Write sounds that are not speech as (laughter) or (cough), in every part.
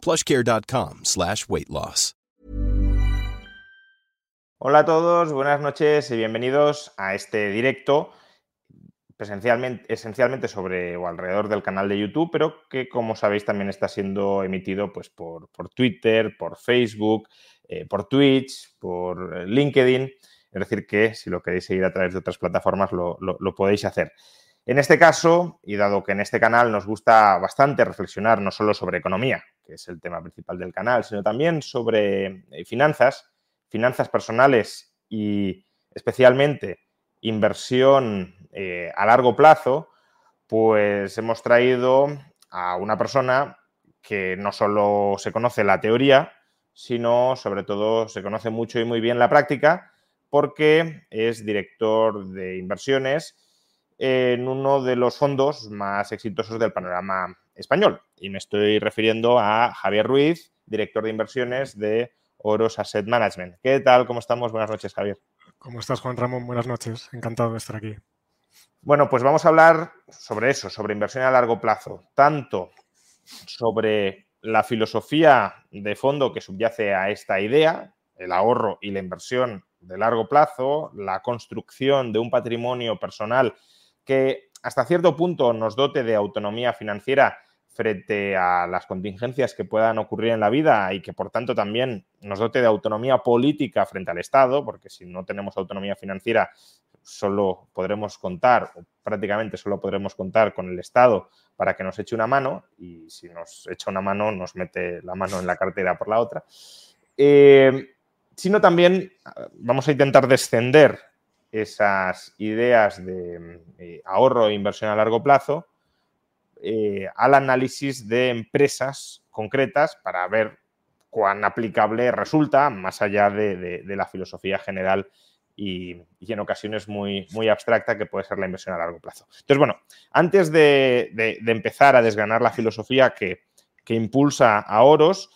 plushcare.com slash weight loss. Hola a todos, buenas noches y bienvenidos a este directo presencialmente, esencialmente sobre o alrededor del canal de YouTube, pero que como sabéis también está siendo emitido pues, por, por Twitter, por Facebook, eh, por Twitch, por eh, LinkedIn. Es decir, que si lo queréis seguir a través de otras plataformas lo, podéis hacer. En este caso, y dado que en este canal nos gusta bastante reflexionar no solo sobre economía, que es el tema principal del canal, sino también sobre eh, finanzas, finanzas personales y especialmente inversión eh, a largo plazo, pues hemos traído a una persona que no solo se conoce la teoría, sino sobre todo se conoce mucho y muy bien la práctica, porque es director de inversiones en uno de los fondos más exitosos del panorama español. Y me estoy refiriendo a Javier Ruiz, director de inversiones de Oros Asset Management. ¿Qué tal? ¿Cómo estamos? Buenas noches, Javier. ¿Cómo estás, Juan Ramón? Buenas noches. Encantado de estar aquí. Bueno, pues vamos a hablar sobre eso, sobre inversión a largo plazo, tanto sobre la filosofía de fondo que subyace a esta idea, el ahorro y la inversión de largo plazo, la construcción de un patrimonio personal que hasta cierto punto nos dote de autonomía financiera frente a las contingencias que puedan ocurrir en la vida y que por tanto también nos dote de autonomía política frente al Estado, porque si no tenemos autonomía financiera solo podremos contar, o prácticamente solo podremos contar con el Estado para que nos eche una mano y si nos echa una mano nos mete la mano en la cartera por la otra. Eh, sino también vamos a intentar descender esas ideas de eh, ahorro e inversión a largo plazo eh, al análisis de empresas concretas para ver cuán aplicable resulta, más allá de, de, la filosofía general y, en ocasiones muy, muy abstracta que puede ser la inversión a largo plazo. Entonces, bueno, antes de, de empezar a desgranar la filosofía que, que, impulsa a Oros,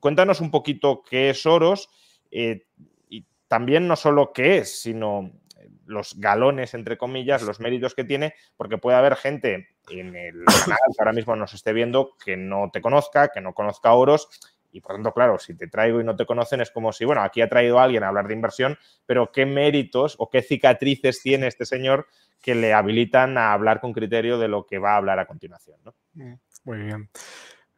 cuéntanos un poquito qué es Oros eh, y también no solo qué es, sino los galones, entre comillas, los méritos que tiene, porque puede haber gente en el (coughs) canal que ahora mismo nos esté viendo que no te conozca, que no conozca oros. Y por tanto, claro, si te traigo y no te conocen, es como si, bueno, aquí ha traído a alguien a hablar de inversión, pero qué méritos o qué cicatrices tiene este señor que le habilitan a hablar con criterio de lo que va a hablar a continuación. ¿no? Mm, muy bien.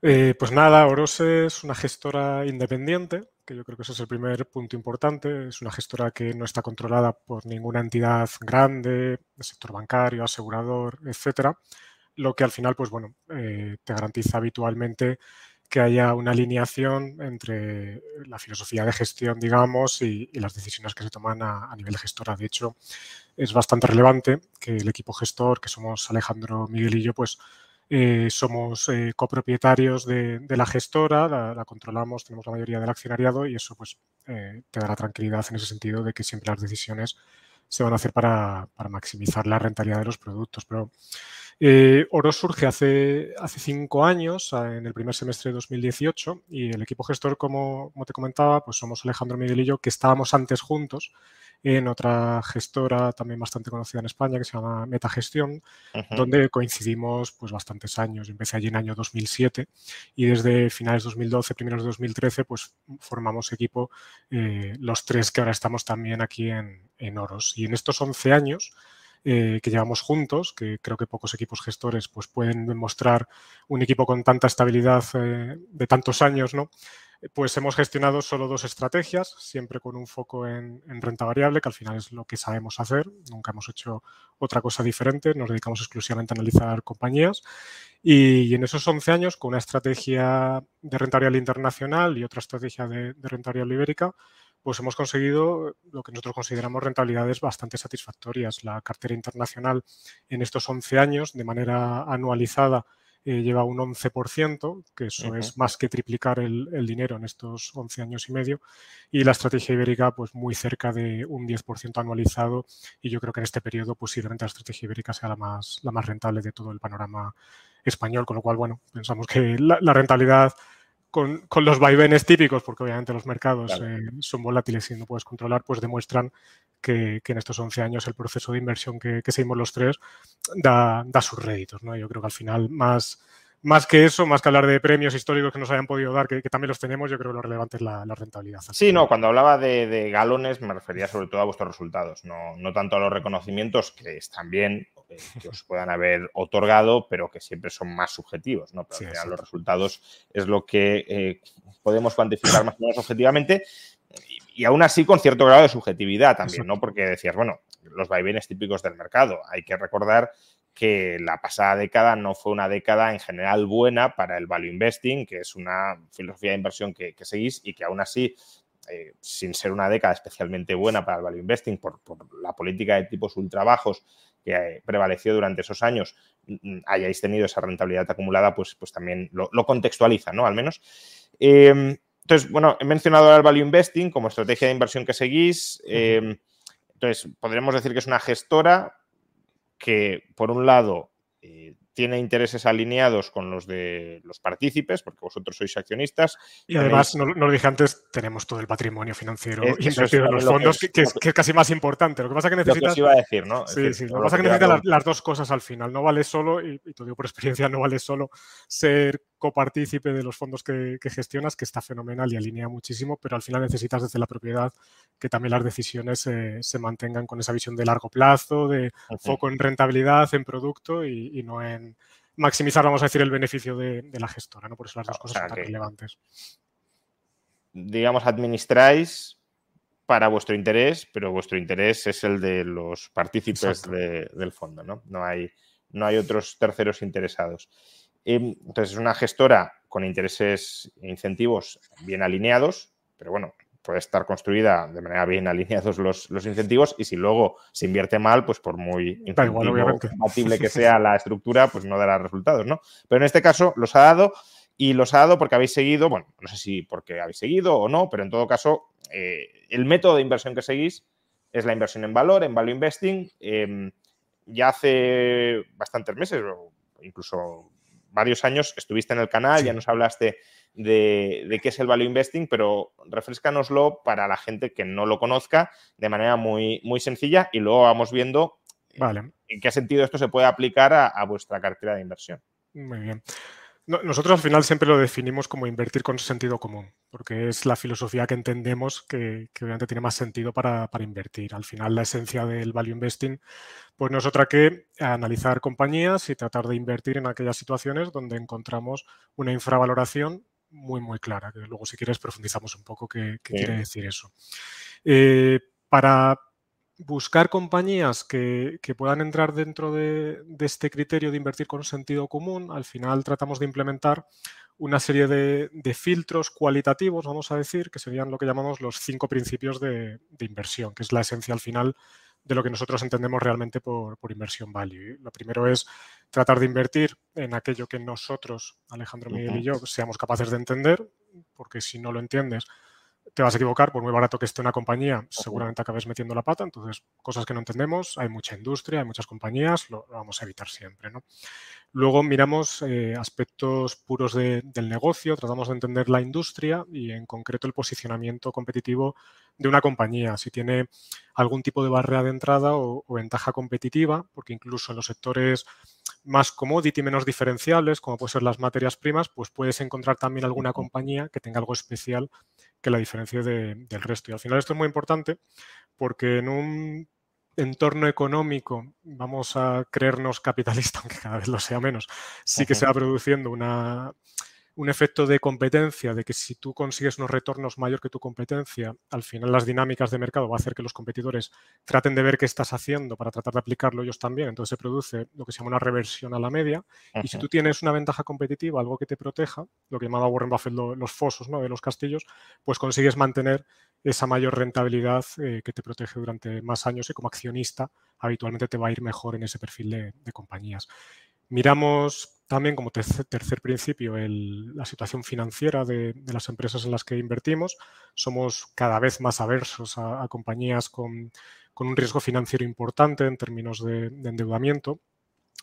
Eh, pues nada, Oros es una gestora independiente que yo creo que ese es el primer punto importante. Es una gestora que no está controlada por ninguna entidad grande, del sector bancario, asegurador, etcétera, lo que al final, pues bueno, eh, te garantiza habitualmente que haya una alineación entre la filosofía de gestión, digamos, y, las decisiones que se toman a, a, nivel de gestora. De hecho, es bastante relevante que el equipo gestor, que somos Alejandro, Miguel y yo, pues eh, somos eh, copropietarios de, la gestora, la, la, controlamos, tenemos la mayoría del accionariado y eso pues eh, te da la tranquilidad en ese sentido de que siempre las decisiones se van a hacer para, para maximizar la rentabilidad de los productos. Pero eh, Oro surge hace, hace cinco años, en el primer semestre de 2018, y el equipo gestor, como, como te comentaba, pues somos Alejandro Miguel y yo, que estábamos antes juntos en otra gestora también bastante conocida en España que se llama Metagestión, uh -huh. donde coincidimos pues bastantes años. Empecé allí en año 2007 y desde finales 2012, primeros de 2013, pues formamos equipo eh, los tres que ahora estamos también aquí en, en Oros. Y en estos 11 años eh, que llevamos juntos, que creo que pocos equipos gestores pues, pueden demostrar un equipo con tanta estabilidad eh, de tantos años, ¿no? pues hemos gestionado solo dos estrategias, siempre con un foco en, en, renta variable, que al final es lo que sabemos hacer. Nunca hemos hecho otra cosa diferente, nos dedicamos exclusivamente a analizar compañías. Y, y en esos 11 años, con una estrategia de renta variable internacional y otra estrategia de, de renta variable ibérica, pues hemos conseguido lo que nosotros consideramos rentabilidades bastante satisfactorias. La cartera internacional en estos 11 años, de manera anualizada, eh, lleva un 11%, que eso es más que triplicar el, dinero en estos 11 años y medio, y la estrategia ibérica pues muy cerca de un 10% anualizado. Y yo creo que en este periodo posiblemente la estrategia ibérica sea la más, la más rentable de todo el panorama español, con lo cual, bueno, pensamos que la, rentabilidad con, los vaivenes típicos, porque obviamente los mercados eh, son volátiles y no puedes controlar, pues demuestran que, en estos 11 años el proceso de inversión que, seguimos los tres da, sus réditos. ¿no? Yo creo que al final, más, más que eso, más que hablar de premios históricos que nos hayan podido dar, que, también los tenemos, yo creo que lo relevante es la, rentabilidad. Sí, no, cuando hablaba de, galones me refería sobre todo a vuestros resultados, no, no tanto a los reconocimientos, que están bien, que os puedan haber otorgado, pero que siempre son más subjetivos, ¿no? Pero los resultados es lo que eh, podemos cuantificar más o menos objetivamente y aún así con cierto grado de subjetividad también, ¿no? Porque decías, bueno, los vaivenes típicos del mercado. Hay que recordar que la pasada década no fue una década en general buena para el value investing, que es una filosofía de inversión que, seguís y que aún así, eh, sin ser una década especialmente buena para el value investing por, la política de tipos ultra bajos que eh, prevaleció durante esos años, mm, hayáis tenido esa rentabilidad acumulada, pues, pues también lo, contextualiza, ¿no? Al menos. Em, entonces, bueno, he mencionado ahora el value investing como estrategia de inversión que seguís. Em, entonces, podríamos decir que es una gestora que, por un lado, eh, tiene intereses alineados con los de los partícipes, porque vosotros sois accionistas. Y además, no, lo dije antes, tenemos todo el patrimonio financiero invertido en los fondos, que, es, casi más importante. Lo que pasa es que necesitas... Lo que iba a decir, ¿no? Sí, sí. Lo que pasa es que necesitas las, dos cosas al final. No vale solo, y, y te digo por experiencia, no vale solo ser copartícipe de los fondos que, gestionas, que está fenomenal y alinea muchísimo, pero al final necesitas desde la propiedad que también las decisiones eh, se mantengan con esa visión de largo plazo, de foco en rentabilidad, en producto y, no en maximizar, vamos a decir, el beneficio de, la gestora, ¿no? Por eso las dos cosas son tan relevantes. Digamos, administráis para vuestro interés, pero vuestro interés es el de los partícipes del fondo, ¿no? No hay, no hay otros terceros interesados. Em, entonces, es una gestora con intereses e incentivos bien alineados, pero bueno, puede estar construida de manera bien alineados los, incentivos y si luego se invierte mal, pues por muy compatible que (laughs) sea la estructura, pues no dará resultados, ¿no? Pero en este caso los ha dado y los ha dado porque habéis seguido, bueno, no sé si porque habéis seguido o no, pero en todo caso, eh, el método de inversión que seguís es la inversión en valor, en value investing. Em, ya hace bastantes meses, o incluso varios años estuviste en el canal, ya nos hablaste de, qué es el value investing, pero refrescanoslo para la gente que no lo conozca de manera muy, muy sencilla y luego vamos viendo vale. en qué sentido esto se puede aplicar a vuestra cartera de inversión. Muy bien. Nosotros al final siempre lo definimos como invertir con sentido común, porque es la filosofía que entendemos que, obviamente tiene más sentido para, invertir. Al final la esencia del value investing pues no es otra que analizar compañías y tratar de invertir en aquellas situaciones donde encontramos una infravaloración muy, muy clara, que luego si quieres profundizamos un poco qué, quiere decir eso. Eh, para buscar compañías que, puedan entrar dentro de, este criterio de invertir con sentido común, al final tratamos de implementar una serie de, filtros cualitativos, vamos a decir, que serían lo que llamamos los cinco principios de, inversión, que es la esencia al final de lo que nosotros entendemos realmente por, por inversión value. Lo primero es tratar de invertir en aquello que nosotros, Alejandro Miguel y yo, seamos capaces de entender, porque si no lo entiendes, te vas a equivocar, por muy barato que esté una compañía, seguramente acabes metiendo la pata. Entonces, cosas que no entendemos, hay mucha industria, hay muchas compañías, lo, vamos a evitar siempre. ¿no? Luego miramos eh, aspectos puros del negocio, tratamos de entender la industria y en concreto el posicionamiento competitivo de una compañía, si tiene algún tipo de barrera de entrada o, o ventaja competitiva, porque incluso en los sectores más commodity, menos diferenciales, como pueden ser las materias primas, pues puedes encontrar también alguna compañía que tenga algo especial que la diferencia del resto. Y al final esto es muy importante porque en un entorno económico, vamos a creernos capitalista, (laughs) aunque cada vez lo sea menos, sí que se va produciendo una, un efecto de competencia, de que si tú consigues unos retornos mayor que tu competencia, al final las dinámicas de mercado va a hacer que los competidores traten de ver qué estás haciendo para tratar de aplicarlo ellos también. Entonces se produce lo que se llama una reversión a la media. Y si tú tienes una ventaja competitiva, algo que te proteja, lo que llamaba Warren Buffett los fosos ¿no? de los castillos, pues consigues mantener esa mayor rentabilidad eh, que te protege durante más años y como accionista habitualmente te va a ir mejor en ese perfil de compañías. Miramos también como tercer, principio la situación financiera de, las empresas en las que invertimos. Somos cada vez más aversos a, compañías con, un riesgo financiero importante en términos de, endeudamiento.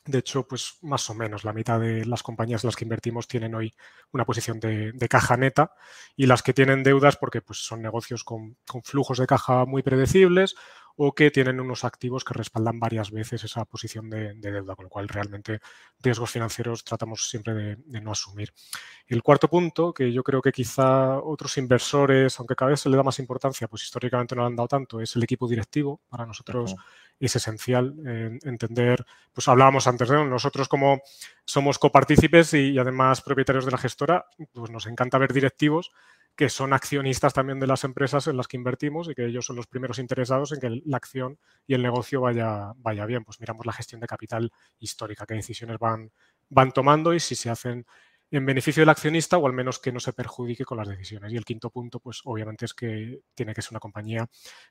De hecho, pues más o menos la mitad de las compañías en las que invertimos tienen hoy una posición de, caja neta y las que tienen deudas porque pues, son negocios con, con flujos de caja muy predecibles o que tienen unos activos que respaldan varias veces esa posición de, deuda, con lo cual realmente riesgos financieros tratamos siempre de, no asumir. el cuarto punto, que yo creo que quizá otros inversores, aunque cada vez se le da más importancia, pues históricamente no le han dado tanto, es el equipo directivo. Para nosotros es esencial entender, pues hablábamos antes de nosotros como somos copartícipes y, y además propietarios de la gestora, pues nos encanta ver directivos que son accionistas también de las empresas en las que invertimos y que ellos son los primeros interesados en que la acción y el negocio vaya, vaya bien. Pues miramos la gestión de capital histórica, qué decisiones van, van tomando y si se hacen en beneficio del accionista o al menos que no se perjudique con las decisiones. Y el quinto punto, pues obviamente es que tiene que ser una compañía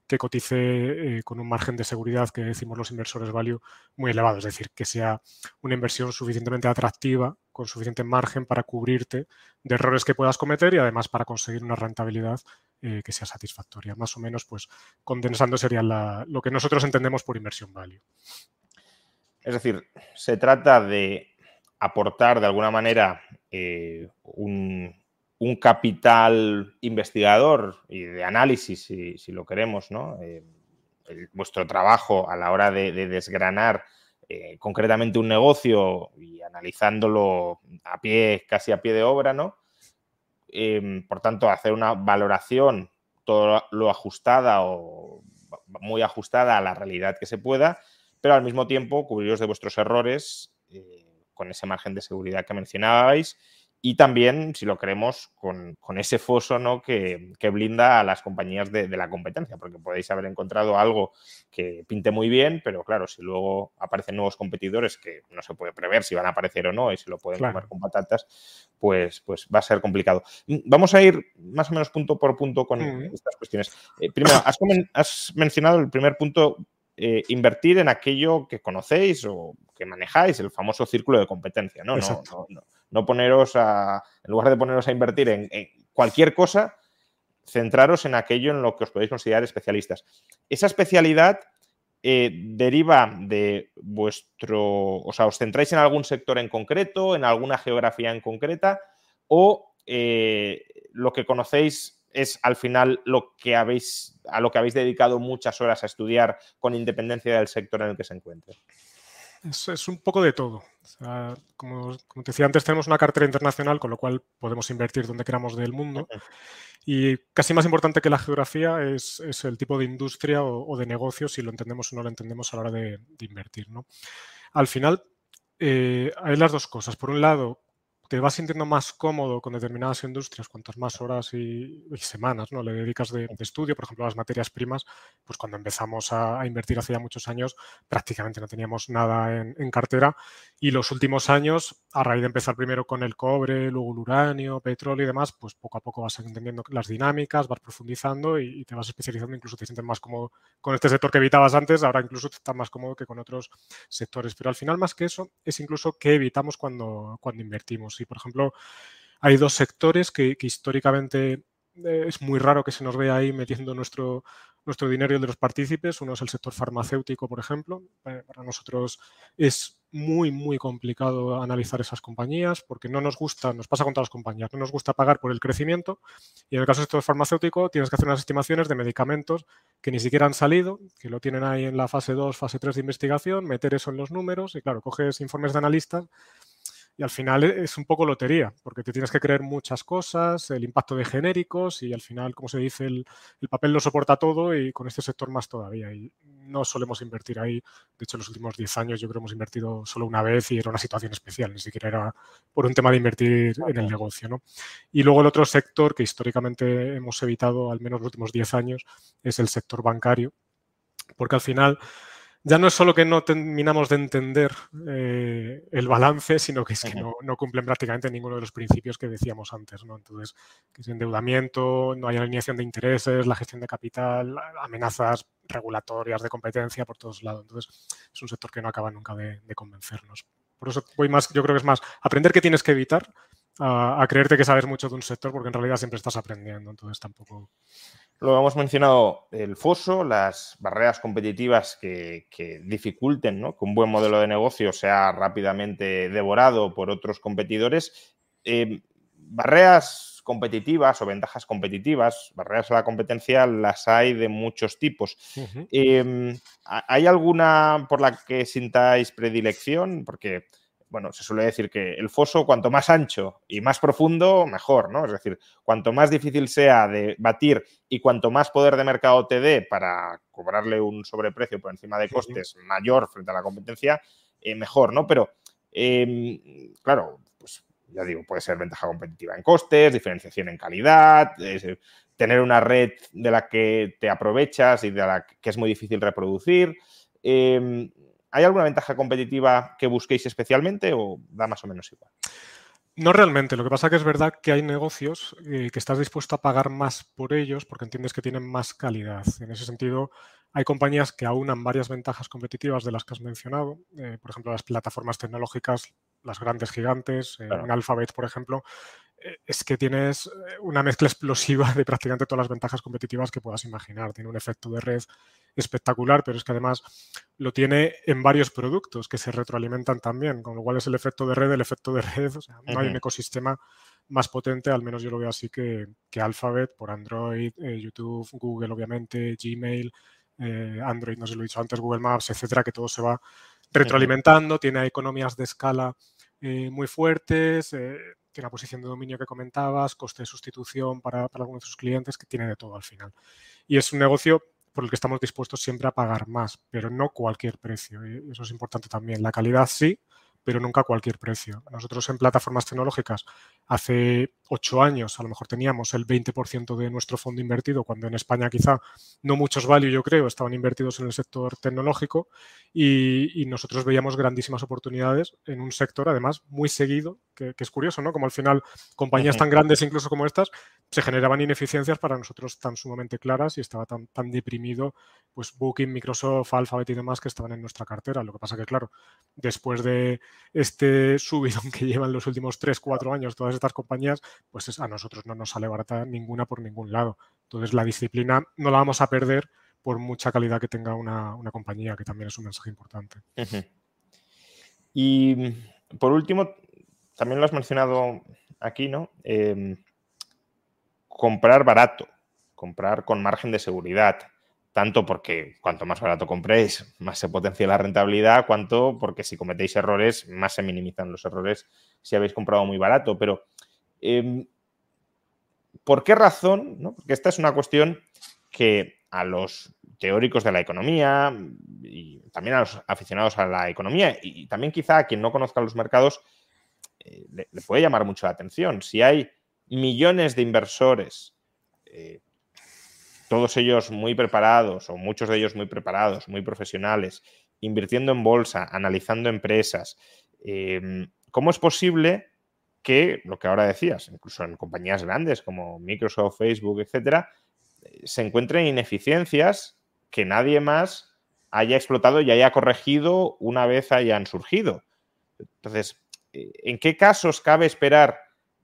que cotice eh, con un margen de seguridad que decimos los inversores value muy elevado, es decir, que sea una inversión suficientemente atractiva, con suficiente margen para cubrirte de errores que puedas cometer y además para conseguir una rentabilidad eh, que sea satisfactoria. Más o menos, pues condensando sería lo que nosotros entendemos por inversión value. Es decir, se trata de aportar de alguna manera eh, un, capital investigador y de análisis, si, lo queremos, ¿no? Eh, vuestro trabajo a la hora de, desgranar eh, concretamente un negocio y analizándolo a pie, casi a pie de obra, ¿no? Em, por tanto, hacer una valoración todo lo ajustada o muy ajustada a la realidad que se pueda, pero al mismo tiempo cubriros de vuestros errores con ese margen de seguridad que mencionabais y también, si lo queremos, con, ese foso ¿no? que, blinda a las compañías de, la competencia, porque podéis haber encontrado algo que pinte muy bien, pero claro, si luego aparecen nuevos competidores que no se puede prever si van a aparecer o no y si lo pueden comer con patatas, pues, pues va a ser complicado. Mm, vamos a ir más o menos punto por punto con estas cuestiones. Eh, primero, has, has mencionado el primer punto eh, invertir en aquello que conocéis o que manejáis, el famoso círculo de competencia, ¿no? No, poneros a, en lugar de poneros a invertir en, cualquier cosa, centraros en aquello en lo que os podéis considerar especialistas. Esa especialidad eh, deriva de vuestro, o sea, os centráis en algún sector en concreto, en alguna geografía en concreta, o eh, lo que conocéis es al final lo que habéis, a lo que habéis dedicado muchas horas a estudiar con independencia del sector en el que se encuentre? Es, es un poco de todo. como, te decía antes, tenemos una cartera internacional, con lo cual podemos invertir donde queramos del mundo. Y casi más importante que la geografía es, el tipo de industria o, de negocio, si lo entendemos o no lo entendemos a la hora de, invertir. ¿no? Al final, eh, hay las dos cosas. Por un lado, te vas sintiendo más cómodo con determinadas industrias, cuantas más horas y, semanas ¿no? le dedicas de, estudio, por ejemplo, las materias primas, pues cuando empezamos a, invertir hace ya muchos años, prácticamente no teníamos nada en, cartera y los últimos años, a raíz de empezar primero con el cobre, luego el uranio, petróleo y demás, pues poco a poco vas entendiendo las dinámicas, vas profundizando y, te vas especializando, incluso te sientes más cómodo con este sector que evitabas antes, ahora incluso te estás más cómodo que con otros sectores. Pero al final, más que eso, es incluso qué evitamos cuando, cuando invertimos por ejemplo, hay dos sectores que, históricamente eh, es muy raro que se nos vea ahí metiendo nuestro, nuestro dinero y el de los partícipes. Uno es el sector farmacéutico, por ejemplo. Eh, para nosotros es muy, muy complicado analizar esas compañías porque no nos gusta, nos pasa con todas las compañías, no nos gusta pagar por el crecimiento y en el caso del sector farmacéutico tienes que hacer unas estimaciones de medicamentos que ni siquiera han salido, que lo tienen ahí en la fase 2, fase 3 de investigación, meter eso en los números y claro, coges informes de analistas y al final e, es un poco lotería, porque te tienes que creer muchas cosas, el impacto de genéricos y al final, como se dice, el, papel lo soporta todo y con este sector más todavía. Y no solemos invertir ahí. De hecho, en los últimos 10 años yo creo que hemos invertido solo una vez y era una situación especial, ni siquiera era por un tema de invertir en el negocio. ¿no? Y luego el otro sector que históricamente hemos evitado, al menos los últimos 10 años, es el sector bancario, porque al final ya no es solo que no terminamos de entender eh, el balance, sino que es que no, cumplen prácticamente ninguno de los principios que decíamos antes. ¿no? Entonces, que es endeudamiento, no hay alineación de intereses, la gestión de capital, amenazas regulatorias de competencia por todos lados. Entonces, es un sector que no acaba nunca de, convencernos. Por eso voy más, yo creo que es más aprender qué tienes que evitar a, creerte que sabes mucho de un sector, porque en realidad siempre estás aprendiendo. Entonces tampoco. Lo hemos mencionado el foso, las barreras competitivas que, dificulten que un buen modelo de negocio sea rápidamente devorado por otros competidores. Eh, barreras competitivas o ventajas competitivas, barreras a la competencia, las hay de muchos tipos. Em, ¿Hay alguna por la que sintáis predilección? Porque, bueno, se suele decir que el foso, cuanto más ancho y más profundo, mejor, ¿no? Es decir, cuanto más difícil sea de batir y cuanto más poder de mercado te dé para cobrarle un sobreprecio por encima de costes mayor frente a la competencia, eh, mejor, ¿no? Pero, em, claro, ya digo, puede ser ventaja competitiva en costes, diferenciación en calidad, tener una red de la que te aprovechas y de la que es muy difícil reproducir. Em, ¿Hay alguna ventaja competitiva que busquéis especialmente o da más o menos igual? No realmente. Lo que pasa es que es verdad que hay negocios eh, que estás dispuesto a pagar más por ellos porque entiendes que tienen más calidad. En ese sentido, hay compañías que aunan varias ventajas competitivas de las que has mencionado. Eh, por ejemplo, las plataformas tecnológicas las grandes gigantes, eh, un Alphabet, por ejemplo, eh, es que tienes eh, una mezcla (laughs) explosiva de prácticamente todas las ventajas competitivas que puedas imaginar. Tiene un efecto de red espectacular, pero es que además lo tiene en varios productos que se retroalimentan también, con lo cual es el efecto de red, el efecto de red. O sea, no hay un ecosistema más potente, al menos yo lo veo así, que, que Alphabet por Android, YouTube, Google, obviamente, Gmail, Android, no sé lo he dicho antes, Google Maps, etcétera, que todo se va retroalimentando, tiene economías de escala eh, muy fuertes, eh, tiene la posición de dominio que comentabas, coste de sustitución para, algunos de sus clientes, que tiene de todo al final. Y es un negocio por el que estamos dispuestos siempre a pagar más, pero no cualquier precio. Y eso es importante también. La calidad sí, pero nunca a cualquier precio. Nosotros en plataformas tecnológicas hace ocho años a lo mejor teníamos el 20% de nuestro fondo invertido, cuando en España quizá no muchos value, yo creo, estaban invertidos en el sector tecnológico y, nosotros veíamos grandísimas oportunidades en un sector además muy seguido, que, es curioso, ¿no? Como al final compañías tan grandes incluso como estas se generaban ineficiencias para nosotros tan sumamente claras y estaba tan, tan deprimido pues Booking, Microsoft, Alphabet y demás que estaban en nuestra cartera. Lo que pasa que, claro, después de este subidón que llevan los últimos 3, 4 años todas estas compañías, pues a nosotros no nos sale barata ninguna por ningún lado. Entonces la disciplina no la vamos a perder por mucha calidad que tenga una, compañía, que también es un mensaje importante. Y por último, también lo has mencionado aquí, ¿no? Em, comprar barato, comprar con margen de seguridad tanto porque cuanto más barato compréis, más se potencia la rentabilidad, cuanto porque si cometéis errores, más se minimizan los errores si habéis comprado muy barato. Pero, em, ¿por qué razón? Porque esta es una cuestión que a los teóricos de la economía y también a los aficionados a la economía y también quizá a quien no conozca los mercados eh, le, puede llamar mucho la atención. Si hay millones de inversores eh, todos ellos muy preparados, o muchos de ellos muy preparados, muy profesionales, invirtiendo en bolsa, analizando empresas. Em, ¿Cómo es posible que, lo que ahora decías, incluso en compañías grandes como Microsoft, Facebook, etcétera, se encuentren ineficiencias que nadie más haya explotado y haya corregido una vez hayan surgido? Entonces, ¿en qué casos cabe esperar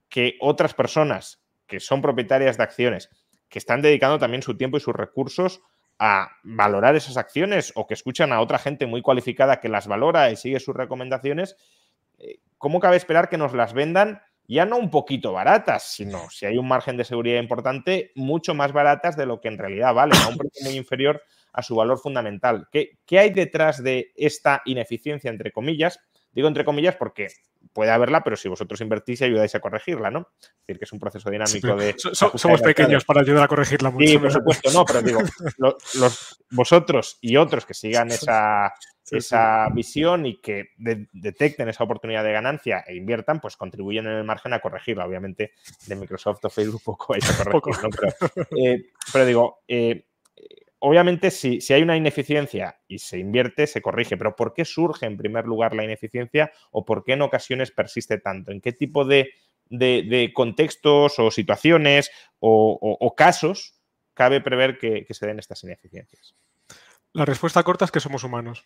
que otras personas que son propietarias de acciones que están dedicando también su tiempo y sus recursos a valorar esas acciones o que escuchan a otra gente muy cualificada que las valora y sigue sus recomendaciones, eh, ¿cómo cabe esperar que nos las vendan ya no un poquito baratas, sino si hay un margen de seguridad importante, mucho más baratas de lo que en realidad valen, a un precio muy inferior a su valor fundamental? ¿Qué, qué hay detrás de esta ineficiencia, entre comillas? Digo entre comillas porque puede haberla, pero si vosotros invertís y ayudáis a corregirla, ¿no? Es decir, que es un proceso dinámico de... somos pequeños para ayudar a corregirla mucho. Sí, por supuesto, no, pero digo, (laughs) los, vosotros y otros que sigan esa, esa visión y que detecten esa oportunidad de ganancia e inviertan, pues contribuyen en el margen a corregirla. Obviamente, de Microsoft o Facebook poco vais a (laughs) corregir, ¿no? Pero, eh, pero digo, eh, obviamente, si, hay una ineficiencia y se invierte, se corrige, pero ¿por qué surge en primer lugar la ineficiencia o por qué en ocasiones persiste tanto? ¿En qué tipo de, contextos o situaciones o, casos cabe prever que, se den estas ineficiencias? La respuesta corta es que somos humanos.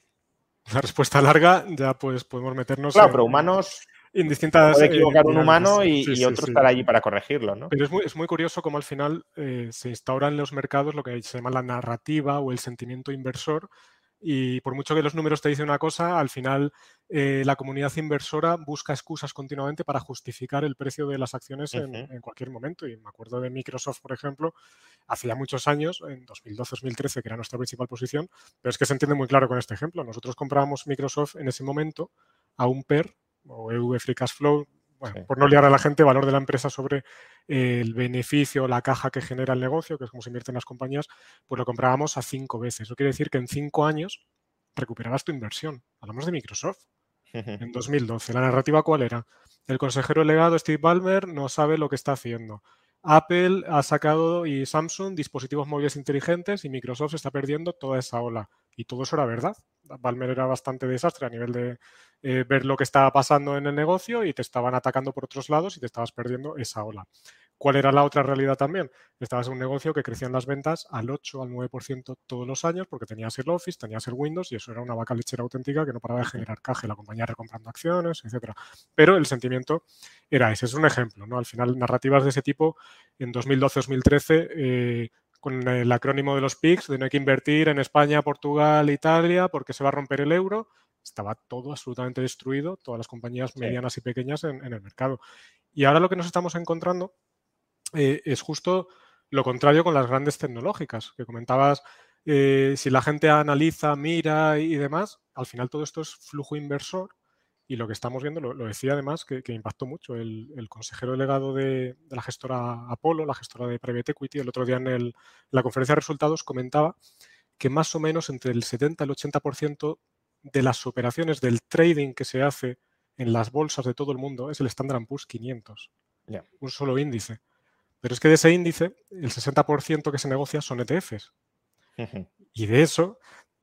la respuesta larga, ya pues podemos meternos. Claro, pero humanos. Puede equivocar un humano y, otro estar allí para corregirlo, ¿no? Pero es muy, es muy curioso cómo al final se instaura en los mercados lo que se llama la narrativa o el sentimiento inversor, y por mucho que los números te dicen una cosa, al final eh, la comunidad inversora busca excusas continuamente para justificar el precio de las acciones en, cualquier momento. Y me acuerdo de Microsoft, por ejemplo, hacía muchos años, en 2012-2013, que era nuestra principal posición, pero es que se entiende muy claro con este ejemplo. Nosotros comprábamos Microsoft en ese momento a un PER o EV Free Cash Flow por no liar a la gente, valor de la empresa sobre el beneficio, la caja que genera el negocio, que es como se invierte en las compañías, pues lo comprábamos a cinco veces. Eso quiere decir que en cinco años recuperarás tu inversión. Hablamos de Microsoft. (laughs) En 2012. ¿La narrativa cuál era? El consejero delegado Steve Ballmer no sabe lo que está haciendo. Apple ha sacado y Samsung dispositivos móviles inteligentes y Microsoft está perdiendo toda esa ola. Y todo eso era verdad. Balmer era bastante desastre a nivel de eh, ver lo que estaba pasando en el negocio y te estaban atacando por otros lados y te estabas perdiendo esa ola. ¿Cuál era la otra realidad también? Estabas en un negocio que crecían las ventas al 8 al 9% todos los años porque tenías el Office, tenías el Windows y eso era una vaca lechera auténtica que no paraba de generar caja, la compañía recomprando acciones, etcétera. Pero el sentimiento era ese, es un ejemplo, ¿no? Al final, narrativas de ese tipo en 2012-2013 eh, con el acrónimo de los PICs, de no hay que invertir en España, Portugal, Italia, porque se va a romper el euro, estaba todo absolutamente destruido, todas las compañías medianas y pequeñas en, el mercado. Y ahora lo que nos estamos encontrando eh, es justo lo contrario con las grandes tecnológicas, que comentabas, eh, si la gente analiza, mira y demás, al final todo esto es flujo inversor y lo que estamos viendo, lo, decía además, que, impactó mucho el, consejero delegado de, la gestora Apolo, la gestora de Private Equity, el otro día en, la conferencia de resultados comentaba que más o menos entre el 70 y el 80% de las operaciones del trading que se hace en las bolsas de todo el mundo es el Standard Poor's 500. Un solo índice. Pero es que de ese índice, el 60% que se negocia son ETFs. Y de eso,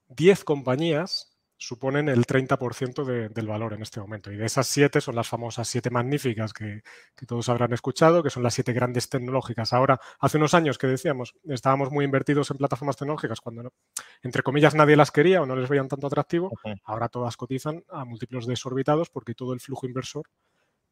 10 compañías suponen el 30% del valor en este momento. Y de esas siete son las famosas siete magníficas que, todos habrán escuchado, que son las siete grandes tecnológicas. Ahora, hace unos años que decíamos, estábamos muy invertidos en plataformas tecnológicas cuando, entre comillas, nadie las quería o no les veían tanto atractivo. Ahora todas cotizan a múltiplos desorbitados porque todo el flujo inversor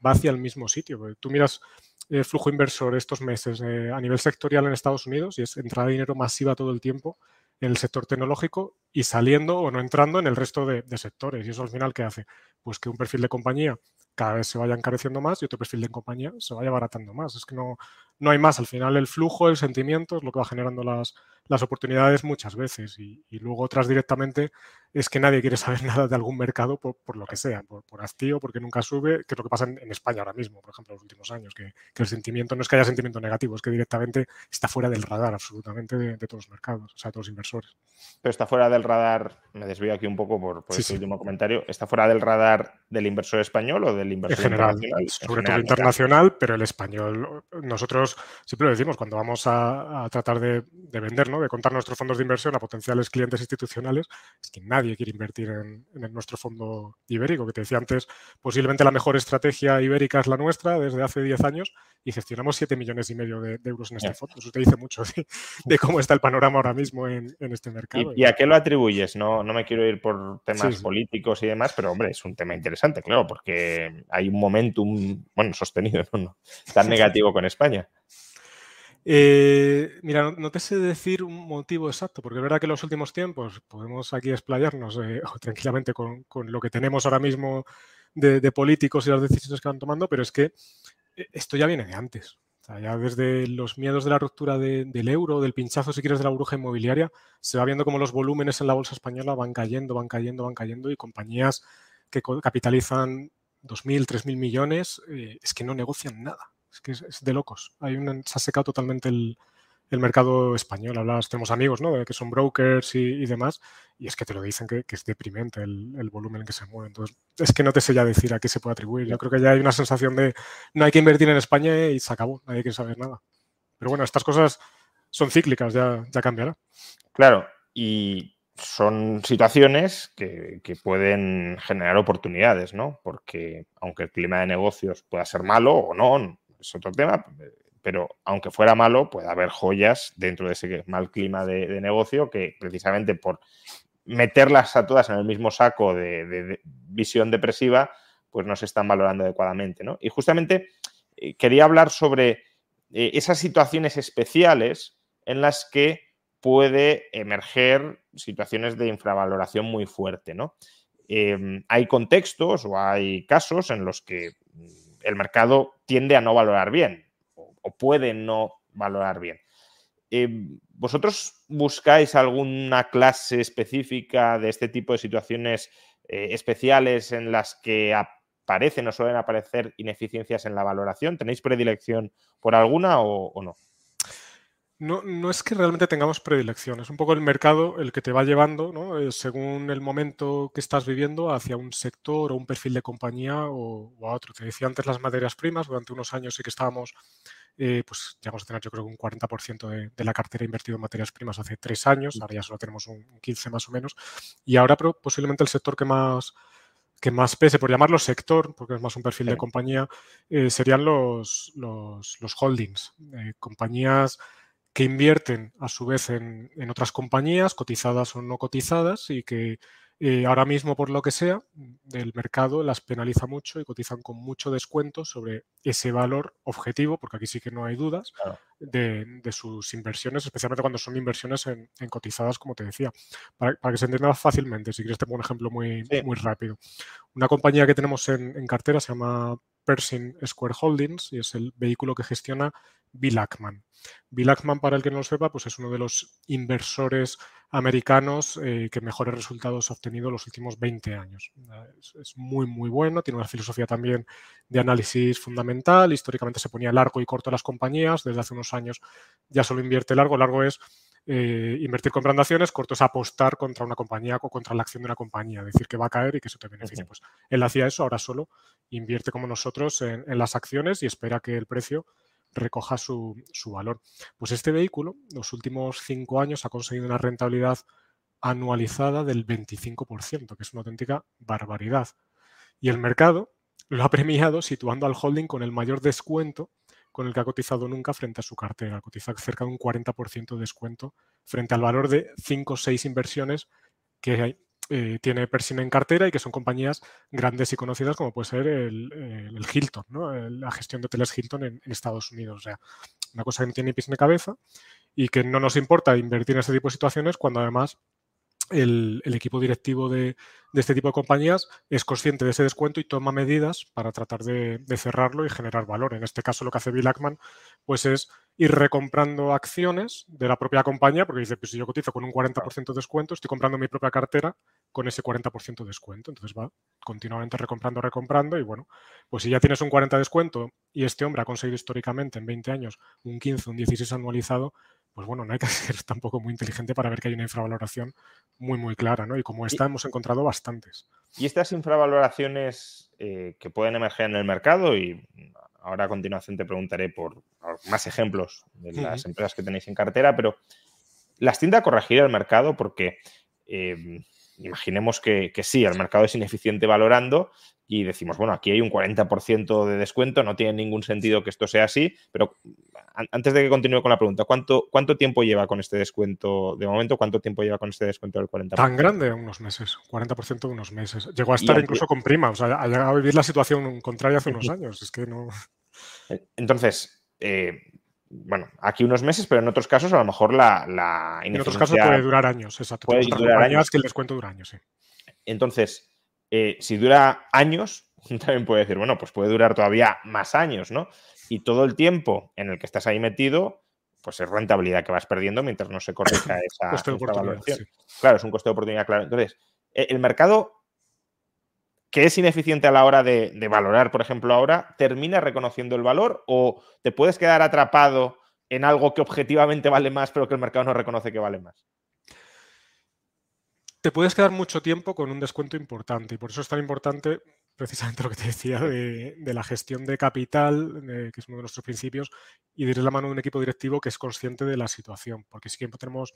va hacia el mismo sitio. Tú miras el flujo inversor estos meses eh, a nivel sectorial en Estados Unidos y es entrada de dinero masiva todo el tiempo en el sector tecnológico y saliendo o no entrando en el resto de, sectores. Y eso al final, ¿qué hace? Pues que un perfil de compañía cada vez se vaya encareciendo más y otro perfil de compañía se vaya abaratando más. Es que no, no hay más. Al final el flujo, el sentimiento es lo que va generando las, las oportunidades muchas veces y, luego otras directamente es que nadie quiere saber (laughs) nada de algún mercado por, lo que sea, por, por hastío, porque nunca sube, que es lo que pasa en, España ahora mismo, por ejemplo, en los últimos años, que, el sentimiento no es que haya sentimiento negativo, es que directamente está fuera del radar absolutamente de, todos los mercados, o sea, de todos los inversores. Pero está fuera del radar, me desvío aquí un poco por, por este último comentario, ¿está fuera del radar del inversor español o del inversor en general, internacional? Sobre todo internacional, pero el español, nosotros siempre lo decimos, cuando vamos a, tratar de, de vender, ¿no? de contar nuestros fondos de inversión a potenciales clientes institucionales, es que nadie quiere invertir en, nuestro fondo ibérico, que te decía antes, posiblemente la mejor estrategia ibérica es la nuestra desde hace 10 años y gestionamos 7 millones y medio de, euros en este fondo. Eso te dice mucho de, cómo está el panorama ahora mismo en, este mercado. ¿Y, a qué lo atribuyes? No, no me quiero ir por temas políticos y demás, pero hombre, es un tema interesante, claro, porque hay un momentum, bueno, sostenido, no tan negativo con España. Eh, mira, no, te sé decir un motivo exacto, porque es verdad que en los últimos tiempos podemos aquí explayarnos eh, (laughs) tranquilamente con, lo que tenemos ahora mismo de, políticos y las decisiones que van tomando, pero es que eh, esto ya viene de antes. ya desde los miedos de la ruptura del euro, del pinchazo, si quieres, de la burbuja inmobiliaria, se va viendo como los volúmenes en la bolsa española van cayendo, van cayendo, van cayendo y compañías que capitalizan 2.000, 3.000 millones es que no negocian nada. Es que es, de locos. Hay se ha secado totalmente el, mercado español. Tenemos amigos, ¿no? Que son brokers y, demás, y es que te lo dicen que, es deprimente el, volumen en que se mueve. Entonces, es que no te sé ya decir a qué se puede atribuir. Yo creo que ya hay una sensación de no hay que invertir en España y se acabó, nadie quiere saber nada. Pero bueno, estas cosas son cíclicas, ya, ya cambiará. Claro, y son situaciones que, que, pueden generar oportunidades, ¿no? Porque aunque el clima de negocios pueda ser malo o no, es otro tema, pero aunque fuera malo, puede haber joyas dentro de ese mal clima de, negocio que precisamente por meterlas a todas en el mismo saco de, visión depresiva, pues no se están valorando adecuadamente. ¿no? Y justamente eh, quería hablar sobre eh, esas situaciones especiales en las que puede emerger situaciones de infravaloración muy fuerte. ¿no? Em, hay contextos o hay casos en los que el mercado tiende a no valorar bien o, puede no valorar bien. Em, ¿Vosotros buscáis alguna clase específica de este tipo de situaciones eh, especiales en las que aparecen o suelen aparecer ineficiencias en la valoración? ¿Tenéis predilección por alguna o no? No, no, es que realmente tengamos predilección, es un poco el mercado el que te va llevando, ¿no? Eh, según el momento que estás viviendo, hacia un sector o un perfil de compañía o, a otro. Te decía antes las materias primas, durante unos años sí que estábamos, eh, pues llegamos a tener yo creo un 40% de, la cartera invertido en materias primas hace tres años, ahora ya solo tenemos un 15 más o menos, y ahora posiblemente el sector que más que más pese, por llamarlo sector, porque es más un perfil de compañía, eh, serían los, los, los holdings, compañías que invierten a su vez en, otras compañías, cotizadas o no cotizadas, y que eh, ahora mismo, por lo que sea, del mercado las penaliza mucho y cotizan con mucho descuento sobre ese valor objetivo, porque aquí sí que no hay dudas, de, sus inversiones, especialmente cuando son inversiones en, cotizadas, como te decía. Para, que se entienda fácilmente, si quieres te pongo un ejemplo muy, muy rápido. Una compañía que tenemos en, en cartera se llama Pershing Square Holdings y es el vehículo que gestiona Bill Ackman. Bill Ackman, para el que no lo sepa, pues es uno de los inversores americanos eh, que mejores resultados ha obtenido los últimos 20 años. Es, muy, muy bueno, tiene una filosofía también de análisis fundamental, históricamente se ponía largo y corto a las compañías, desde hace unos años ya solo invierte largo, largo es eh, invertir comprando acciones, corto es apostar contra una compañía o contra la acción de una compañía, decir que va a caer y que eso te beneficia. Pues él hacía eso, ahora solo invierte como nosotros en, las acciones y espera que el precio recoja su, valor. Pues este vehículo, los últimos cinco años, ha conseguido una rentabilidad anualizada del 25%, que es una auténtica barbaridad. Y el mercado lo ha premiado situando al holding con el mayor descuento con el que ha cotizado nunca frente a su cartera. Cotiza cerca de un 40% de descuento frente al valor de 5 o 6 inversiones que eh, tiene Persin en cartera y que son compañías grandes y conocidas como puede ser el, Hilton, la gestión de hoteles Hilton en, Estados Unidos. O sea, una cosa que no tiene ni pies ni cabeza y que no nos importa invertir en ese tipo de situaciones cuando además el, equipo directivo de, este tipo de compañías es consciente de ese descuento y toma medidas para tratar de, cerrarlo y generar valor. En este caso, lo que hace Bill Ackman pues es ir recomprando acciones de la propia compañía, porque dice, pues si yo cotizo con un 40% de descuento, estoy comprando mi propia cartera con ese 40% de descuento. Entonces va continuamente recomprando, recomprando y bueno, pues si ya tienes un 40% de descuento y este hombre ha conseguido históricamente en 20 años un 15, un 16 anualizado, pues bueno, no hay que (laughs) ser tampoco muy inteligente para ver que hay una infravaloración muy, muy clara, ¿no? Y como esta hemos encontrado bastantes. Y estas infravaloraciones eh, que pueden emerger en el mercado, y ahora a continuación te preguntaré por más ejemplos de las empresas que tenéis en cartera, pero las tiende a corregir el mercado porque eh, imaginemos que, que, sí, el mercado es ineficiente valorando y decimos, bueno, aquí hay un 40% de descuento, no tiene ningún sentido que esto sea así, pero antes de que continúe con la pregunta, ¿cuánto, ¿cuánto tiempo lleva con este descuento de momento? ¿Cuánto tiempo lleva con este descuento del 40%? Tan grande, unos meses, 40% de unos meses. Llegó a estar incluso con prima, o sea, ha llegado a vivir la situación contraria hace unos años, es que no... (laughs) Entonces, eh, bueno, aquí unos meses, pero en otros casos a lo mejor la, En otros casos puede durar años, exacto. Puede durar años. que el descuento dura años, sí. Entonces, eh, si dura años, (laughs) también puede decir, bueno, pues puede durar todavía más años, ¿no? Y todo el tiempo en el que estás ahí metido, pues es rentabilidad que vas perdiendo mientras no se corrija (coughs) esa, valoración. Claro, es un coste de oportunidad, claro. Entonces, e, el mercado que es ineficiente a la hora de, de, valorar, por ejemplo, ahora, termina reconociendo el valor o te puedes quedar atrapado en algo que objetivamente vale más, pero que el mercado no reconoce que vale más? te puedes quedar mucho tiempo con un descuento importante y por eso es tan importante precisamente lo que te decía de, la gestión de capital, que es uno de nuestros principios, y de ir la mano de un equipo directivo que es consciente de la situación. Porque si tenemos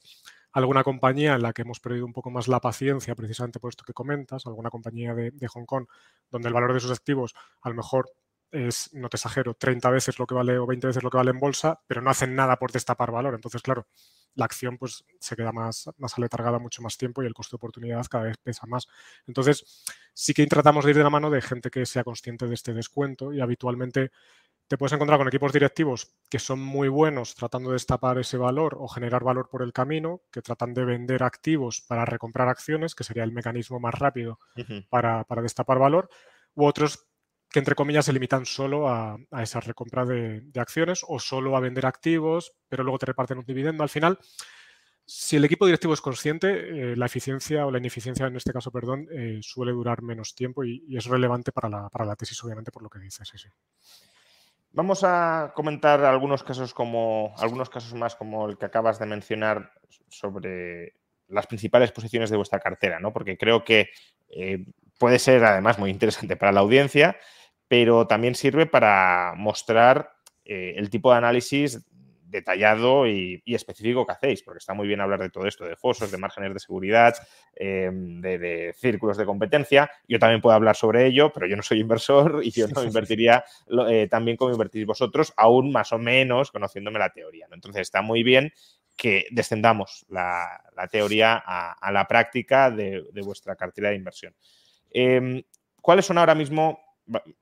alguna compañía en la que hemos perdido un poco más la paciencia, precisamente por esto que comentas, alguna compañía de, de Hong Kong, donde el valor de sus activos a lo mejor es, no te exagero, 30 veces lo que vale o 20 veces lo que vale en bolsa, pero no hacen nada por destapar valor. Entonces, claro, la acción pues se queda más, más aletargada mucho más tiempo y el costo de oportunidad cada vez pesa más. Entonces, sí que tratamos de ir de la mano de gente que sea consciente de este descuento y habitualmente te puedes encontrar con equipos directivos que son muy buenos tratando de destapar ese valor o generar valor por el camino, que tratan de vender activos para recomprar acciones, que sería el mecanismo más rápido para, destapar valor, u otros que entre comillas se limitan solo a, esa recompra de, acciones o solo a vender activos, pero luego te reparten un dividendo. Al final, si el equipo directivo es consciente, eh, la eficiencia o la ineficiencia, en este caso, perdón, eh, suele durar menos tiempo y, es relevante para la, para la, tesis, obviamente, por lo que dices. Sí, sí. Vamos a comentar algunos casos como algunos casos más como el que acabas de mencionar sobre las principales posiciones de vuestra cartera, ¿no? Porque creo que eh, puede ser además muy interesante para la audiencia, pero también sirve para mostrar eh, el tipo de análisis detallado y, específico que hacéis, porque está muy bien hablar de todo esto, de fosos, de márgenes de seguridad, em, de, círculos de competencia. Yo también puedo hablar sobre ello, pero yo no soy inversor y yo no (laughs) invertiría eh, tan bien como invertís vosotros, aún más o menos conociéndome la teoría. Entonces está muy bien que descendamos la, teoría a, la práctica de, vuestra cartera de inversión. Em, ¿Cuáles son ahora mismo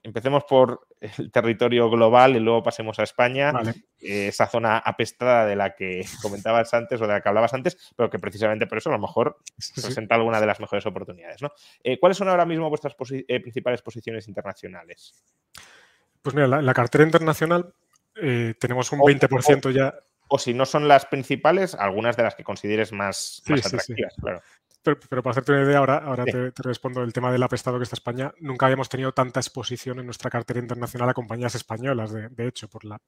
empecemos por el territorio global y luego pasemos a España, eh, esa zona apestada de la que (laughs) comentabas antes o de la que hablabas antes, pero que precisamente por eso a lo mejor presenta alguna de las mejores oportunidades. ¿no? Eh, ¿Cuáles son ahora mismo vuestras eh, principales posiciones internacionales? Pues mira, la, la cartera internacional tenemos un 20% ya. O si no son las principales, algunas de las que consideres más, atractivas, claro. Pero, para hacerte una idea, ahora, ahora te, respondo el tema del apestado que está España. Nunca habíamos tenido tanta exposición en nuestra cartera internacional a compañías españolas, de, hecho, por, la,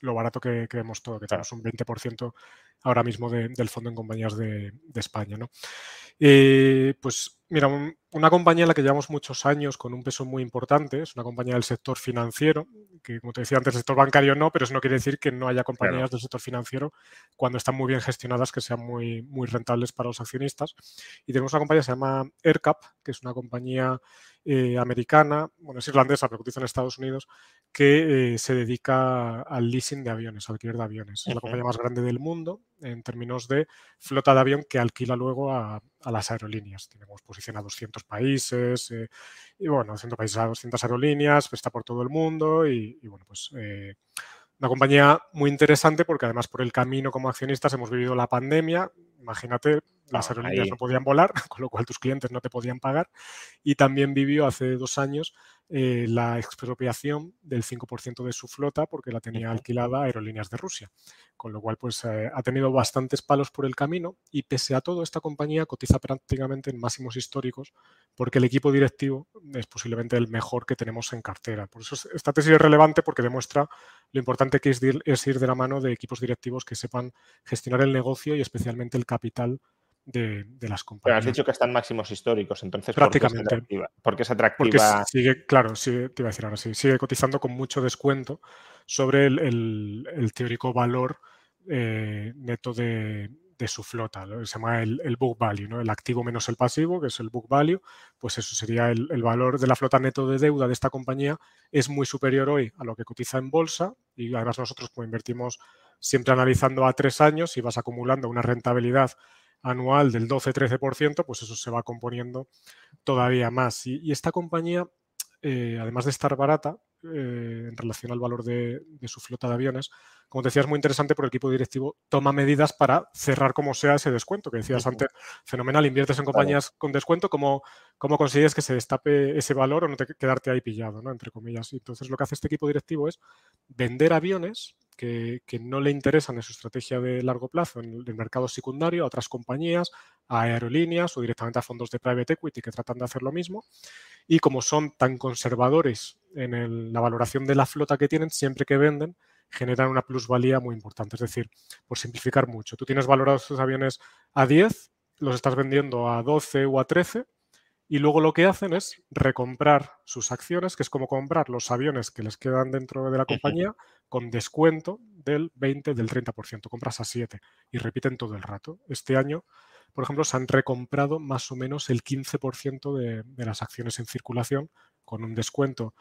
lo barato que, vemos todo, que tenemos un 20% ahora mismo del fondo en compañías de, España. ¿no? Eh, pues mira, una compañía en la que llevamos muchos años con un peso muy importante, es una compañía del sector financiero, que como te decía antes, el sector bancario no, pero eso no quiere decir que no haya compañías del sector financiero cuando están muy bien gestionadas que sean muy, muy rentables para los accionistas. Y tenemos una compañía que se llama AirCap, que es una compañía eh, americana, bueno, es irlandesa, pero cotiza en Estados Unidos, que eh, se dedica al leasing de aviones, al alquiler de aviones. Es la compañía más grande del mundo en términos de flota de avión que alquila luego a, las aerolíneas. Tenemos posición a 200 países, eh, y bueno, 200 países a 200 aerolíneas, está por todo el mundo y, bueno, pues una compañía muy interesante porque además por el camino como accionistas hemos vivido la pandemia. Imagínate las ah, aerolíneas no podían volar, (laughs) con lo cual tus clientes no te podían pagar. Y también vivió hace dos años eh, la expropiación del 5% de su flota porque la tenía alquilada Aerolíneas de Rusia. Con lo cual, pues eh, ha tenido bastantes palos por el camino y pese a todo, esta compañía cotiza prácticamente en máximos históricos porque el equipo directivo es posiblemente el mejor que tenemos en cartera. Por eso esta tesis es relevante porque demuestra lo importante que es ir de la mano de equipos directivos que sepan gestionar el negocio y especialmente el capital de, las compañías. Pero has dicho que están máximos históricos, entonces prácticamente. ¿por qué es atractiva? Porque sigue, claro, sigue, te iba a decir ahora sí, sigue cotizando con mucho descuento sobre el, teórico valor eh, neto de, su flota. Se llama el, book value, ¿no? el activo menos el pasivo, que es el book value, pues eso sería el, el, valor de la flota neto de deuda de esta compañía, es muy superior hoy a lo que cotiza en bolsa y además nosotros como invertimos siempre analizando a tres años y vas acumulando una rentabilidad anual del 12-13%, pues eso se va componiendo todavía más. Y, esta compañía, eh, además de estar barata eh, en relación al valor de, su flota de aviones, como te decía, es muy interesante porque el equipo directivo toma medidas para cerrar como sea ese descuento, que decías antes, fenomenal, inviertes en compañías con descuento, ¿cómo, ¿cómo consigues que se destape ese valor o no te, quedarte ahí pillado, ¿no? entre comillas? Y entonces lo que hace este equipo directivo es vender aviones que, no le interesan en su estrategia de largo plazo en el mercado secundario a otras compañías, a aerolíneas o directamente a fondos de private equity que tratan de hacer lo mismo. Y como son tan conservadores en la valoración de la flota que tienen, siempre que venden, generan una plusvalía muy importante. Es decir, por simplificar mucho, tú tienes valorados tus aviones a 10, los estás vendiendo a 12 o a 13 y luego lo que hacen es recomprar sus acciones, que es como comprar los aviones que les quedan dentro de la compañía con descuento del 20, del 30%. Compras a 7 y repiten todo el rato. Este año, por ejemplo, se han recomprado más o menos el 15% de, de las acciones en circulación con un descuento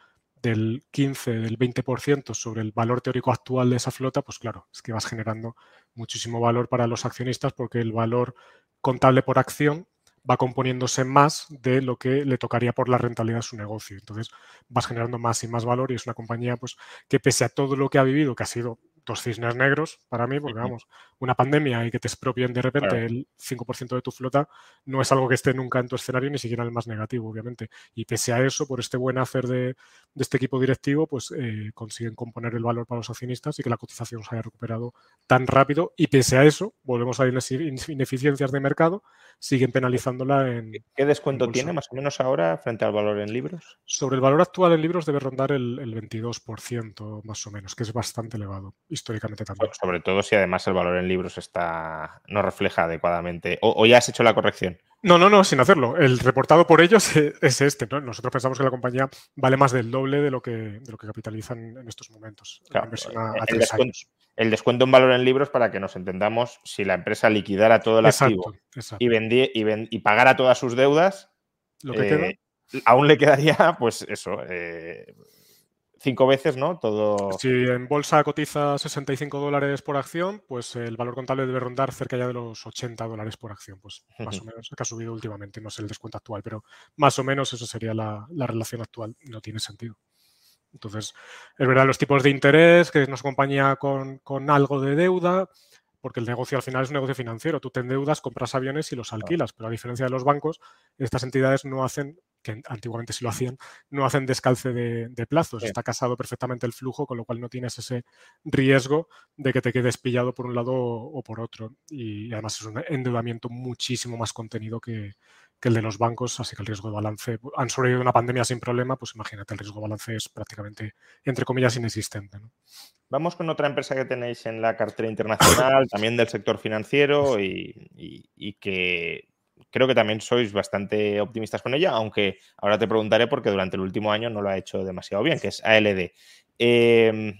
del 15, del 20% sobre el valor teórico actual de esa flota, pues claro, es que vas generando muchísimo valor para los accionistas porque el valor contable por acción va componiéndose más de lo que le tocaría por la rentabilidad de su negocio. Entonces vas generando más y más valor y es una compañía pues, que pese a todo lo que ha vivido, que ha sido dos cisnes negros para mí, porque vamos, una pandemia y que te expropien de repente el 5% de tu flota no es algo que esté nunca en tu escenario, ni siquiera el más negativo, obviamente. Y pese a eso, por este buen hacer de, este equipo directivo, pues eh, consiguen componer el valor para los accionistas y que la cotización se haya recuperado tan rápido. Y pese a eso, volvemos a ineficiencias de mercado, siguen penalizándola en... ¿Qué descuento tiene más o menos ahora frente al valor en libros? Sobre el valor actual en libros debe rondar el, el 22% más o menos, que es bastante elevado históricamente también. Sobre todo si además el valor en libros está no refleja adecuadamente. O, ya has hecho la corrección. No, no, no, sin hacerlo. El reportado por ellos (laughs) es este. Nosotros pensamos que la compañía vale más del doble de lo que, de lo que capitalizan en estos momentos. el, descuento, en valor en libros, para que nos entendamos, si la empresa liquidara todo el activo y, vendía, y, y, pagara todas sus deudas, lo que queda? Eh, aún le quedaría, pues eso, eh, cinco veces, ¿no? Todo. Si en bolsa cotiza 65 dólares por acción, pues el valor contable debe rondar cerca ya de los 80 dólares por acción, pues más o menos, que ha subido últimamente, no sé el descuento actual, pero más o menos eso sería la, relación actual. No tiene sentido. Entonces, es verdad, los tipos de interés, que nos acompaña con, con algo de deuda, porque el negocio al final es un negocio financiero. Tú te endeudas, compras aviones y los alquilas, pero a diferencia de los bancos, estas entidades no hacen que antiguamente sí lo hacían, no hacen descalce de, plazos. Está casado perfectamente el flujo, con lo cual no tienes ese riesgo de que te quedes pillado por un lado o por otro. Y además es un endeudamiento muchísimo más contenido que, el de los bancos, así que el riesgo de balance, han sobrevivido una pandemia sin problema, pues imagínate, el riesgo de balance es prácticamente, entre comillas, inexistente. Vamos con otra empresa que tenéis en la cartera internacional, también del sector financiero y que creo que también sois bastante optimistas con ella, aunque ahora te preguntaré porque durante el último año no lo ha hecho demasiado bien, que es ALD. Em,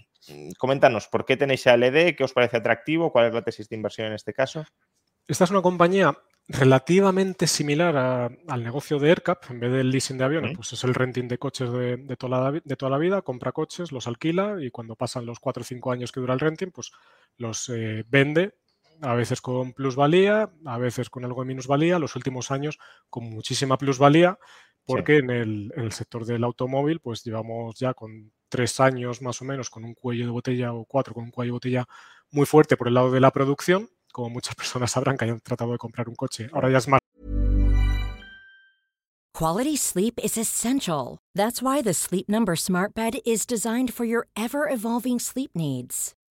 coméntanos, ¿por qué tenéis ALD? ¿Qué os parece atractivo? ¿Cuál es la tesis de inversión en este caso? Esta es una compañía relativamente similar al negocio de AirCap, en vez del leasing de aviones, pues es el renting de coches de, toda la, de, toda la, vida, compra coches, los alquila y cuando pasan los 4 o 5 años que dura el renting, pues los eh, vende a veces con plusvalía, a veces con algo de minusvalía, los últimos años con muchísima plusvalía, porque en, el, sector del automóvil pues llevamos ya con tres años más o menos con un cuello de botella o cuatro con un cuello de botella muy fuerte por el lado de la producción, como muchas (laughs) personas sabrán que hayan tratado de comprar un coche. Ahora ya es más. Quality sleep is essential. That's why the Sleep Number Smart Bed is designed for your ever evolving sleep needs.